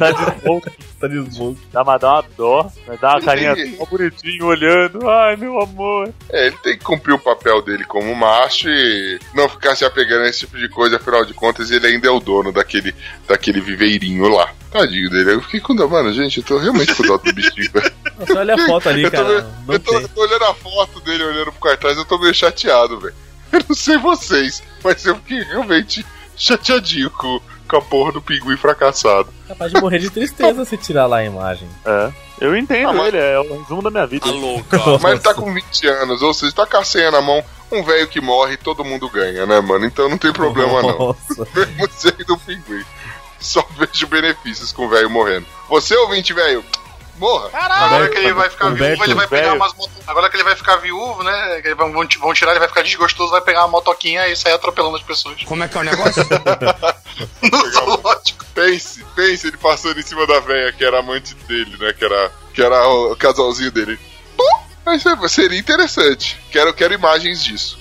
tá de smoke. tá de smoke. Dá uma, dá uma dó, mas dá uma carinha assim, bonitinho, olhando. Ai, meu amor. É, ele tem que cumprir o papel dele como macho e não ficar se apegando a esse tipo de coisa, afinal de contas, ele ainda é o dono daquele, daquele viveirinho lá. Tadinho dele. Eu fiquei com dó, mano, gente, eu tô realmente com dó do bichinho, velho. Nossa, olha a foto ali, Eu cara. Não eu, tô, eu tô olhando a foto dele, olhando pro cartaz, eu tô meio chateado, velho. Eu não sei vocês, mas eu fiquei realmente chateadinho com, com a porra do pinguim fracassado. Capaz de morrer de tristeza se tirar lá a imagem. É. Eu entendo Ah, mas- ele, é o resumo da minha vida. (laughs) Mas ele tá com 20 anos, ou seja, tá com a senha na mão, um velho que morre, todo mundo ganha, né, mano? Então não tem problema não. Nossa. (laughs) Mesmo sendo um pinguim. (laughs) Só vejo benefícios com o velho morrendo. Você, ouvinte, velho, morra. Agora que ele vai ficar Humberto, viúvo, ele vai pegar velho. umas moto... Agora que ele vai ficar viúvo, né? que Vão, vão vão tirar, ele vai ficar desgostoso, vai pegar uma motoquinha e sair atropelando as pessoas. Como é que é o negócio? (laughs) No zoológico. Pense, pense, ele passando em cima da velha que era amante dele, né? Que era, que era o casalzinho dele. Mas é- seria interessante. Quero, quero imagens disso.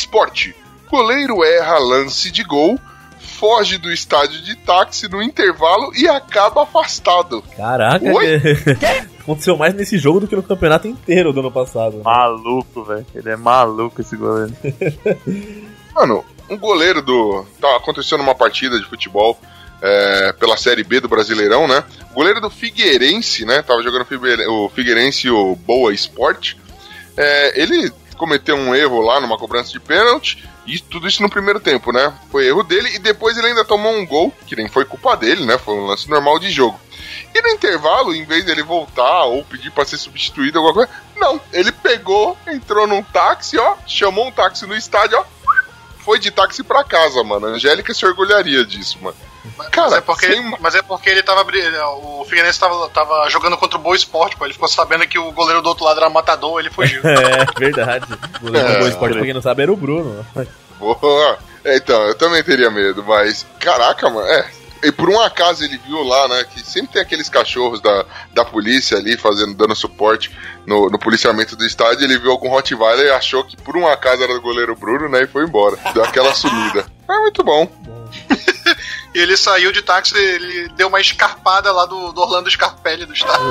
Esporte. Goleiro erra lance de gol, foge do estádio de táxi no intervalo e acaba afastado. Caraca, Oi? (laughs) aconteceu mais nesse jogo do que no campeonato inteiro do ano passado. né? Maluco, velho. Ele é maluco esse goleiro. (laughs) Mano, um goleiro do. Tá acontecendo uma partida de futebol é, pela Série B do Brasileirão, né? O goleiro do Figueirense, né? Tava jogando o Figueire- o Figueirense e o Boa Esporte. É, ele cometeu um erro lá numa cobrança de pênalti. E tudo isso no primeiro tempo, né? Foi erro dele e depois ele ainda tomou um gol, que nem foi culpa dele, né? Foi um lance normal de jogo. E no intervalo, em vez dele voltar ou pedir pra ser substituído, alguma coisa, não. Ele pegou, entrou num táxi, ó, chamou um táxi no estádio, ó, foi de táxi pra casa, mano. A Angélica se orgulharia disso, mano. Cara, mas, é porque, sem- mas é porque ele tava. O Figueirense tava, tava jogando contra o Boa Esporte, pô. Ele ficou sabendo que o goleiro do outro lado era matador, ele fugiu. (laughs) É, verdade. O goleiro do É. Boa Esporte, pra quem não sabe, era o Bruno. Boa. É, Então, eu também teria medo, mas. Caraca, mano, é. E por um acaso ele viu lá, né, que sempre tem aqueles cachorros da, da polícia ali fazendo, dando suporte no, no policiamento do estádio. Ele viu algum Rottweiler e achou que por um acaso era do goleiro Bruno, né, e foi embora. Deu aquela sumida. É muito bom. (laughs) E ele saiu de táxi, ele deu uma escarpada lá do, do Orlando Scarpelli do estádio.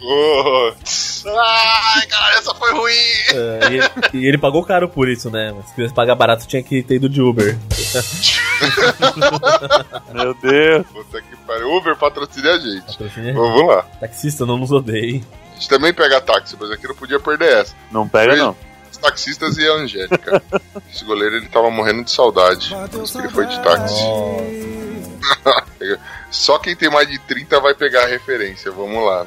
Oh, (laughs) Ai, cara, essa foi ruim. É, e, e ele pagou caro por isso, né? Mas se quisesse pagar barato, tinha que ter ido de Uber. (laughs) Meu Deus. puta que pariu. Uber patrocina a gente. Patrocínio. Vamos lá. Taxista, não nos odeie. A gente também pega táxi, mas aqui não podia perder essa. Não pega, não. Os taxistas e a Angélica. (laughs) Esse goleiro ele tava morrendo de saudade. Por isso que ele foi de táxi. (laughs) Só quem tem mais de 30 vai pegar a referência. Vamos lá.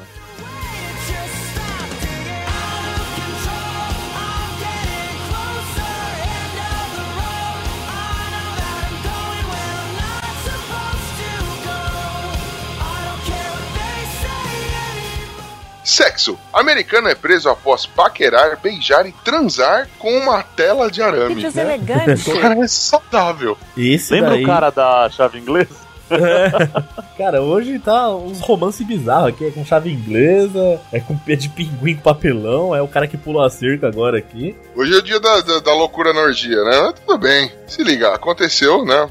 Sexo. Americano é preso após paquerar, beijar e transar com uma tela de arame. Que deselegante. Cara, é saudável. Esse Lembra daí... o cara da chave inglesa? (laughs) Cara, hoje tá uns romances bizarros aqui, é com chave inglesa, é com pé de pinguim com papelão, é o cara que pulou a cerca agora aqui. Hoje é o dia da, da, da loucura na orgia, né? Mas tudo bem. Se liga, aconteceu, né?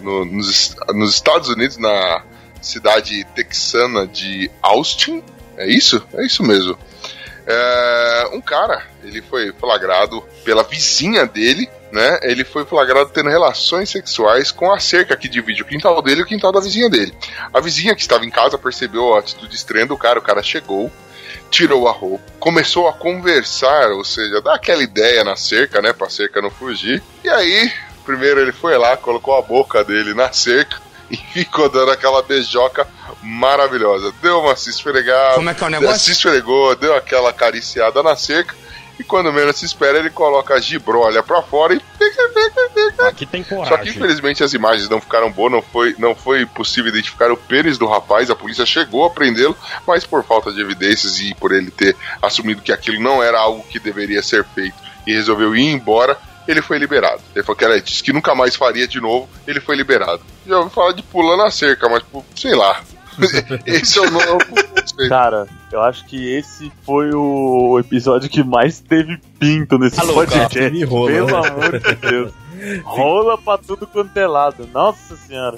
no- nos, nos Estados Unidos, na cidade texana de Austin. É isso? É isso mesmo. É, um cara, ele foi flagrado pela vizinha dele, né? Ele foi flagrado tendo relações sexuais com a cerca que divide o quintal dele e o quintal da vizinha dele. A vizinha que estava em casa percebeu a atitude estranha do cara, o cara chegou, tirou a roupa, começou a conversar, ou seja, dar aquela ideia na cerca, né, pra cerca não fugir. E aí, primeiro ele foi lá, colocou a boca dele na cerca e ficou dando aquela beijoca maravilhosa. Deu uma se esfregada, Como é que é o negócio? se esfregou, deu aquela acariciada na cerca. E quando menos se espera, ele coloca a gibrolha pra fora e. Aqui tem Só que coragem. infelizmente as imagens não ficaram boas, não foi, não foi possível identificar o pênis do rapaz, a polícia chegou a prendê-lo, mas por falta de evidências e por ele ter assumido que aquilo não era algo que deveria ser feito e resolveu ir embora, ele foi liberado. Ele falou que era, disse que nunca mais faria de novo, ele foi liberado. Já ouvi falar de pulando a cerca, mas sei lá. (laughs) Esse é o nome. Cara, eu acho que esse foi o episódio que mais teve pinto nesse Alô, podcast. teve rola. Pelo amor de Deus. (laughs) Rola pra tudo quanto é lado. Nossa senhora.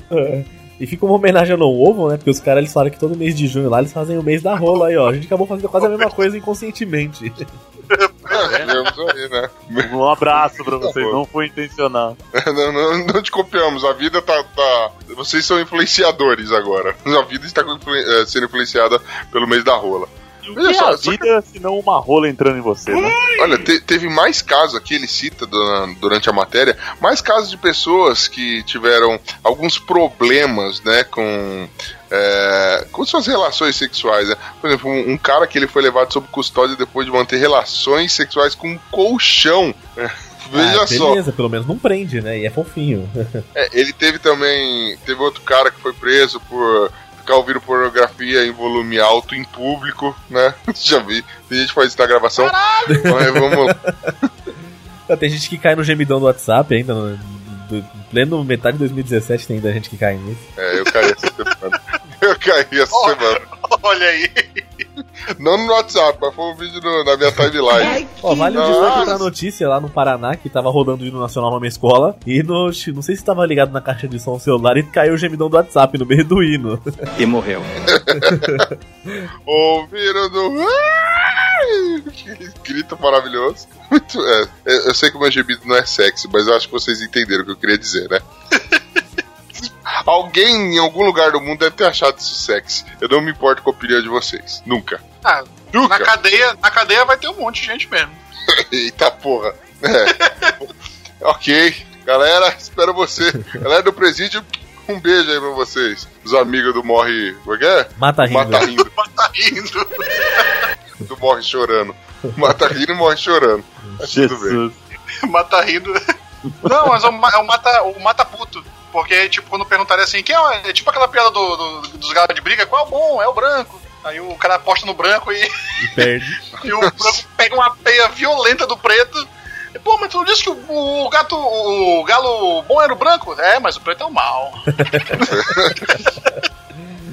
E fica uma homenagem ao No Ovo, né? Porque os caras eles falaram que todo mês de junho lá eles fazem o mês da rola aí, ó. A gente acabou fazendo quase a mesma coisa inconscientemente. É, aí, né? Um abraço pra vocês, não foi intencional. (laughs) Não, não, não te copiamos, a vida tá, tá- Vocês são influenciadores agora. A vida está eh, sendo influenciada pelo mês da rola. E o Veja que é só, a só que- vida se não uma rola entrando em você, né? Olha, te- teve mais casos aqui, ele cita du- durante a matéria, mais casos de pessoas que tiveram alguns problemas, né, com, é, com suas relações sexuais, né? Por exemplo, um, um cara que ele foi levado sob custódia depois de manter relações sexuais com um colchão. né? Veja ah, só. beleza, pelo menos não prende, né? E é fofinho. (laughs) É, ele teve também. Teve outro cara que foi preso por ficar ouvindo pornografia em volume alto em público, né? (laughs) Já vi. Tem gente que faz isso na gravação. Mas vamos lá. (laughs) Tem gente que cai no gemidão do WhatsApp ainda, no, do, pleno metade de 2017 tem ainda gente que cai nisso. É, eu caí essa semana. (laughs) Eu caí essa Olha. semana. (laughs) Olha aí. Não no WhatsApp, mas foi um vídeo no- na minha timeline. Ó, vale o destaque pra notícia lá no Paraná que tava rodando o hino nacional numa escola e no, não sei se tava ligado na caixa de som celular e caiu o gemidão do WhatsApp no meio do hino. (laughs) E morreu. Ouviram do. Que grito maravilhoso. Muito, é, é, eu sei que o meu gemido não é sexy, mas eu acho que vocês entenderam o que eu queria dizer, né? Alguém em algum lugar do mundo deve ter achado isso sexy. Eu não me importo com a opinião de vocês. Nunca. Ah, na Nunca. cadeia, na cadeia vai ter um monte de gente mesmo. (laughs) Eita porra. É. (laughs) ok. Galera, espero você. Galera do presídio, um beijo aí pra vocês. Os amigos do Morre. Como é que é? Mata rindo. Mata rindo. (laughs) Tá rindo. Do Morre chorando. Mata rindo e morre chorando. Mas tudo bem. Jesus. Mata rindo. Não, mas é o, ma- é o mata, o mata puto. Porque, tipo, quando perguntarem assim, quem é, é tipo aquela piada do, do- dos gatos de briga, qual é o bom? É o branco. Aí o cara aposta no branco e, E perde. (laughs) e o branco pega uma peia violenta do preto. E, Pô, mas tu disse que o, o gato, o galo bom era o branco? É, mas o preto é o mal.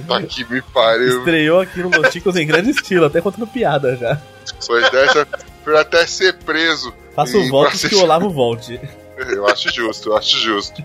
Tá que me pariu. Estreou aqui no Los Chicos em grande estilo, até contando piada já. Depois dessa, pra até ser preso. Faço votos que o Olavo volte. Eu acho justo, eu acho justo.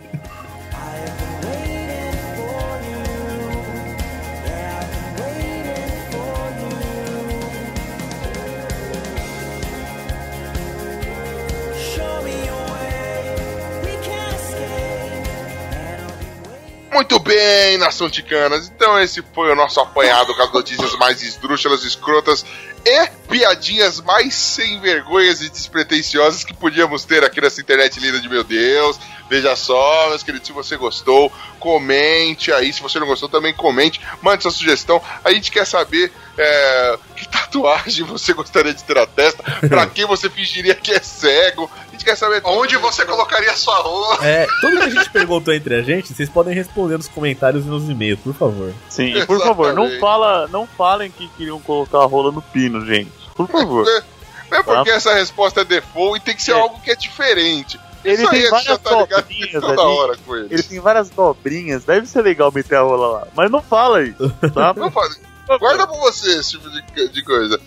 Muito bem, nação ticanas. Então esse foi o nosso apanhado com as notícias mais esdrúxulas, escrotas e piadinhas mais sem vergonhas e despretensiosas que podíamos ter aqui nessa internet linda de meu Deus. Veja só, meus queridos, se você gostou, comente aí. Se você não gostou, também comente. Mande sua sugestão. A gente quer saber é, que tatuagem você gostaria de ter na testa. Pra (laughs) quem você fingiria que é cego. A gente quer saber Onde você colocaria a sua rola? É, tudo que a gente perguntou entre a gente, vocês podem responder nos comentários e nos e-mails, por favor. Sim, e por favor, não, fala, não falem que queriam colocar a rola no pino, gente. Por favor. (laughs) Não é porque essa resposta é default e tem que ser É. algo que é diferente. Ele Isso tem já várias tá ligado dobrinhas toda ali. hora com ele. Ele tem várias dobrinhas. Deve ser legal meter a rola lá. Mas não fala isso, tá? Não faz- Guarda pra você esse tipo de, de coisa.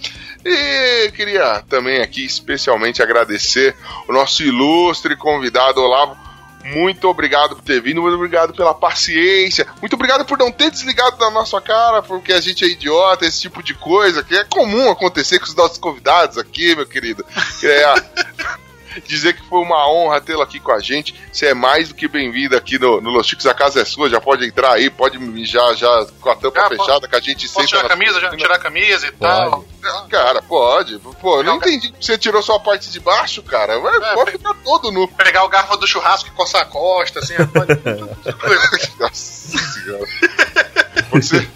E queria também aqui especialmente agradecer o nosso ilustre convidado Olavo. Muito obrigado por ter vindo, muito obrigado pela paciência, muito obrigado por não ter desligado da nossa cara, porque a gente é idiota, esse tipo de coisa, que é comum acontecer com os nossos convidados aqui, meu querido. É, dizer que foi uma honra tê-lo aqui com a gente. Você é mais do que bem-vindo aqui no, no Los Chicos, a casa é sua, já pode entrar aí, pode mijar já com a tampa Ah, fechada, que a gente Posso tirar a camisa? Já? Tirar a camisa e tal. Cara, pode. Pô, eu não entendi. Você tirou só a parte de baixo, cara. Vai, É, pode ficar todo nu. Pegar o garfo do churrasco e coçar a costa, assim. pode- (laughs) Nossa senhora. Você...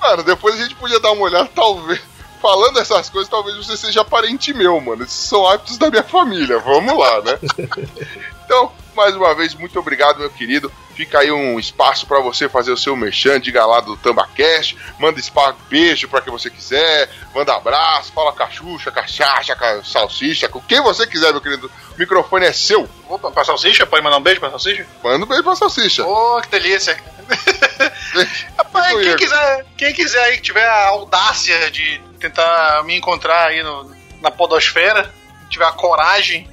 Mano, depois a gente podia dar uma olhada, talvez. Falando essas coisas, talvez você seja parente meu, mano. Esses são hábitos da minha família. Vamos lá, né? (laughs) Então, mais uma vez, muito obrigado, meu querido. Fica aí um espaço pra você fazer o seu merchan, diga lá do TambaCast, manda espaço, beijo pra quem você quiser, manda abraço, fala com a Xuxa, com a Chacha, com a Salsicha, com quem você quiser, meu querido. O microfone é seu. Opa, pra salsicha? Pode mandar um beijo pra salsicha? Manda um beijo pra Salsicha. Ô, que delícia. (laughs) Rapaz, quem quiser, quem quiser aí que tiver a audácia de tentar me encontrar aí no, na podosfera, tiver a coragem,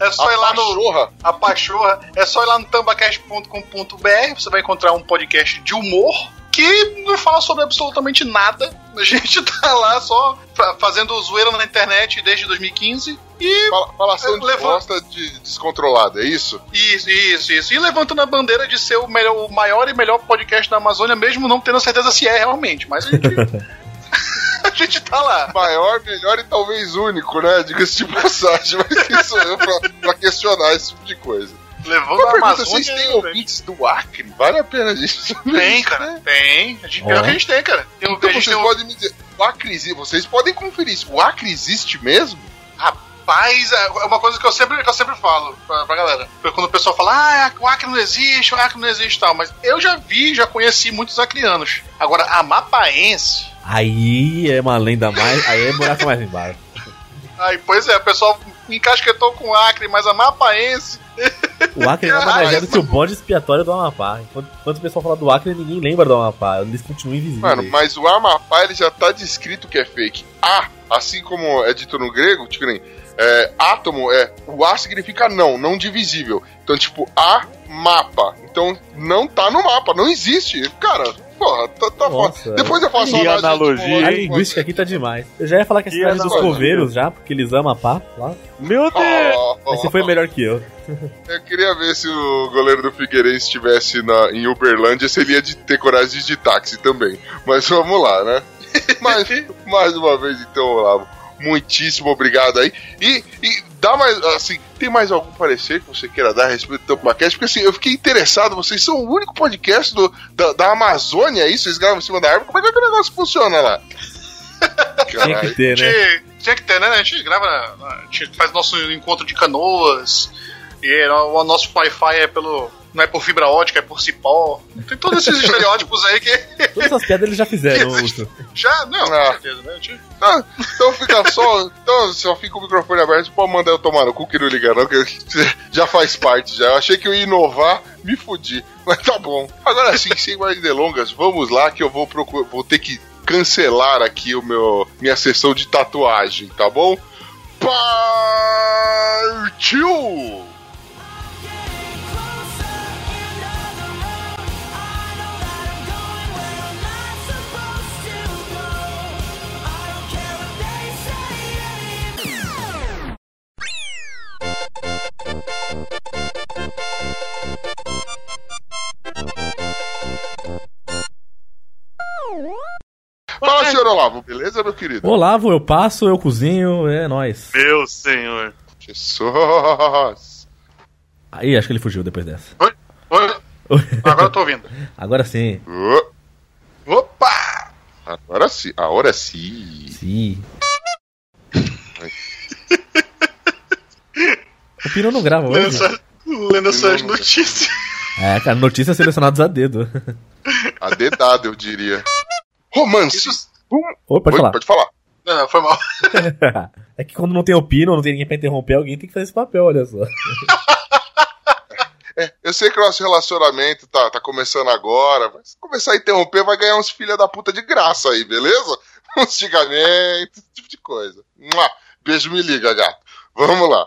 é só a ir lá no. pachorra. A pachorra, é só ir lá no (laughs) tambacast.com.br, você vai encontrar um podcast de humor que não fala sobre absolutamente nada. A gente (laughs) tá lá só fa- fazendo zoeira na internet desde 2015 e Fala- Falação de Levanta. de descontrolada, é isso? Isso, isso, isso. E levantando a bandeira de ser o, melhor, o maior e melhor podcast da Amazônia, mesmo não tendo certeza se é realmente. Mas a gente. (laughs) a gente tá lá. Maior, melhor e talvez único, né? Diga-se de passagem, mas quem sou eu pra, pra questionar esse tipo de coisa? Levando Uma a pergunta, Amazônia. vocês têm ouvintes do Acre? Vale a pena a gente Tem, isso, cara. né? Tem. A gente, pior que a gente tem, cara. Tem um, Então vocês tem um, podem me dizer, o Acre existe, vocês podem conferir isso, o Acre existe mesmo? Rapaz, é uma coisa que eu sempre, que eu sempre falo pra, pra galera. Quando o pessoal fala, ah, o Acre não existe, o Acre não existe e tal. Mas eu já vi, já conheci muitos acrianos. Agora, amapaense. Aí é uma lenda mais. Aí é buraco mais embaixo. Aí, pois é, o pessoal encasquetou com o Acre, mas amapaense. O Acre nada mais (laughs) é do que o bode expiatório do Amapá. Enquanto, enquanto o pessoal fala do Acre, ninguém lembra do Amapá. Eles continuam invisíveis. Mano, mas o Amapá ele já tá descrito que é fake. A, assim como é dito no grego, tipo, nem, é, átomo é. O A significa não, não divisível. Então, tipo, A mapa. Então, não tá no mapa, não existe. Cara, porra, tá, tá Nossa. foda. Depois eu faço uma analogia, A linguística aqui tá demais. Eu já ia falar que é a cidade dos analogia. coveiros já, porque eles amam a pá lá. Meu Deus! Mas você foi melhor que eu. Eu queria ver se o goleiro do Figueirense estivesse na, em Uberlândia, se ele ia de, ter coragem de ir de táxi também. Mas vamos lá, né? (laughs) Mas, (laughs) mais uma vez, então, Olavo, muitíssimo obrigado aí. E, e dá mais, assim, tem mais algum parecer que você queira dar a respeito do Tampacast? Porque, assim, eu fiquei interessado, vocês são o único podcast do, da, da Amazônia, é isso? Vocês gravam em cima da árvore? Como é que o negócio funciona lá? (laughs) Tinha que Caralho. ter, né? Tinha, tinha que ter, né? A gente grava, a gente faz nosso encontro de canoas, e o nosso Wi-Fi é pelo. Não é por fibra ótica, é por cipó. Tem todos esses (laughs) estereótipos aí que Todas essas piadas eles já fizeram, (laughs) já. Não, com Ah. certeza, né? Ah, então fica só. Então só fica o microfone aberto, pode mandar eu tomar no cu que não liga, não, que (laughs) já faz parte já. Eu achei que eu ia inovar, me fudi. Mas tá bom. Agora sim, sem mais delongas, vamos lá que eu vou procurar. Vou ter que cancelar aqui o meu minha sessão de tatuagem, tá bom? Partiu! Fala, senhor Olavo, beleza, meu querido? Olavo, eu passo, eu cozinho, é nóis. Meu senhor. Jesus! Aí, acho que ele fugiu depois dessa. Oi? Oi? (laughs) Agora eu tô ouvindo. Agora sim. Opa! agora sim, agora sim. Sim. O Pino não grava Lendo hoje. essas, lendo essas notícias. É, cara, notícias selecionadas a dedo. A dedada, eu diria. Romance. Isso- Oi, pode Oi, falar. Pode falar. Não, não, foi mal. (laughs) É que quando não tem opino, não tem ninguém pra interromper, alguém tem que fazer esse papel, olha só. (laughs) É, eu sei que o nosso relacionamento tá, tá começando agora, mas se começar a interromper, vai ganhar uns filha da puta de graça aí, beleza? (laughs) Uns xingamentos, esse tipo de coisa. Beijo, me liga, gato. Vamos lá.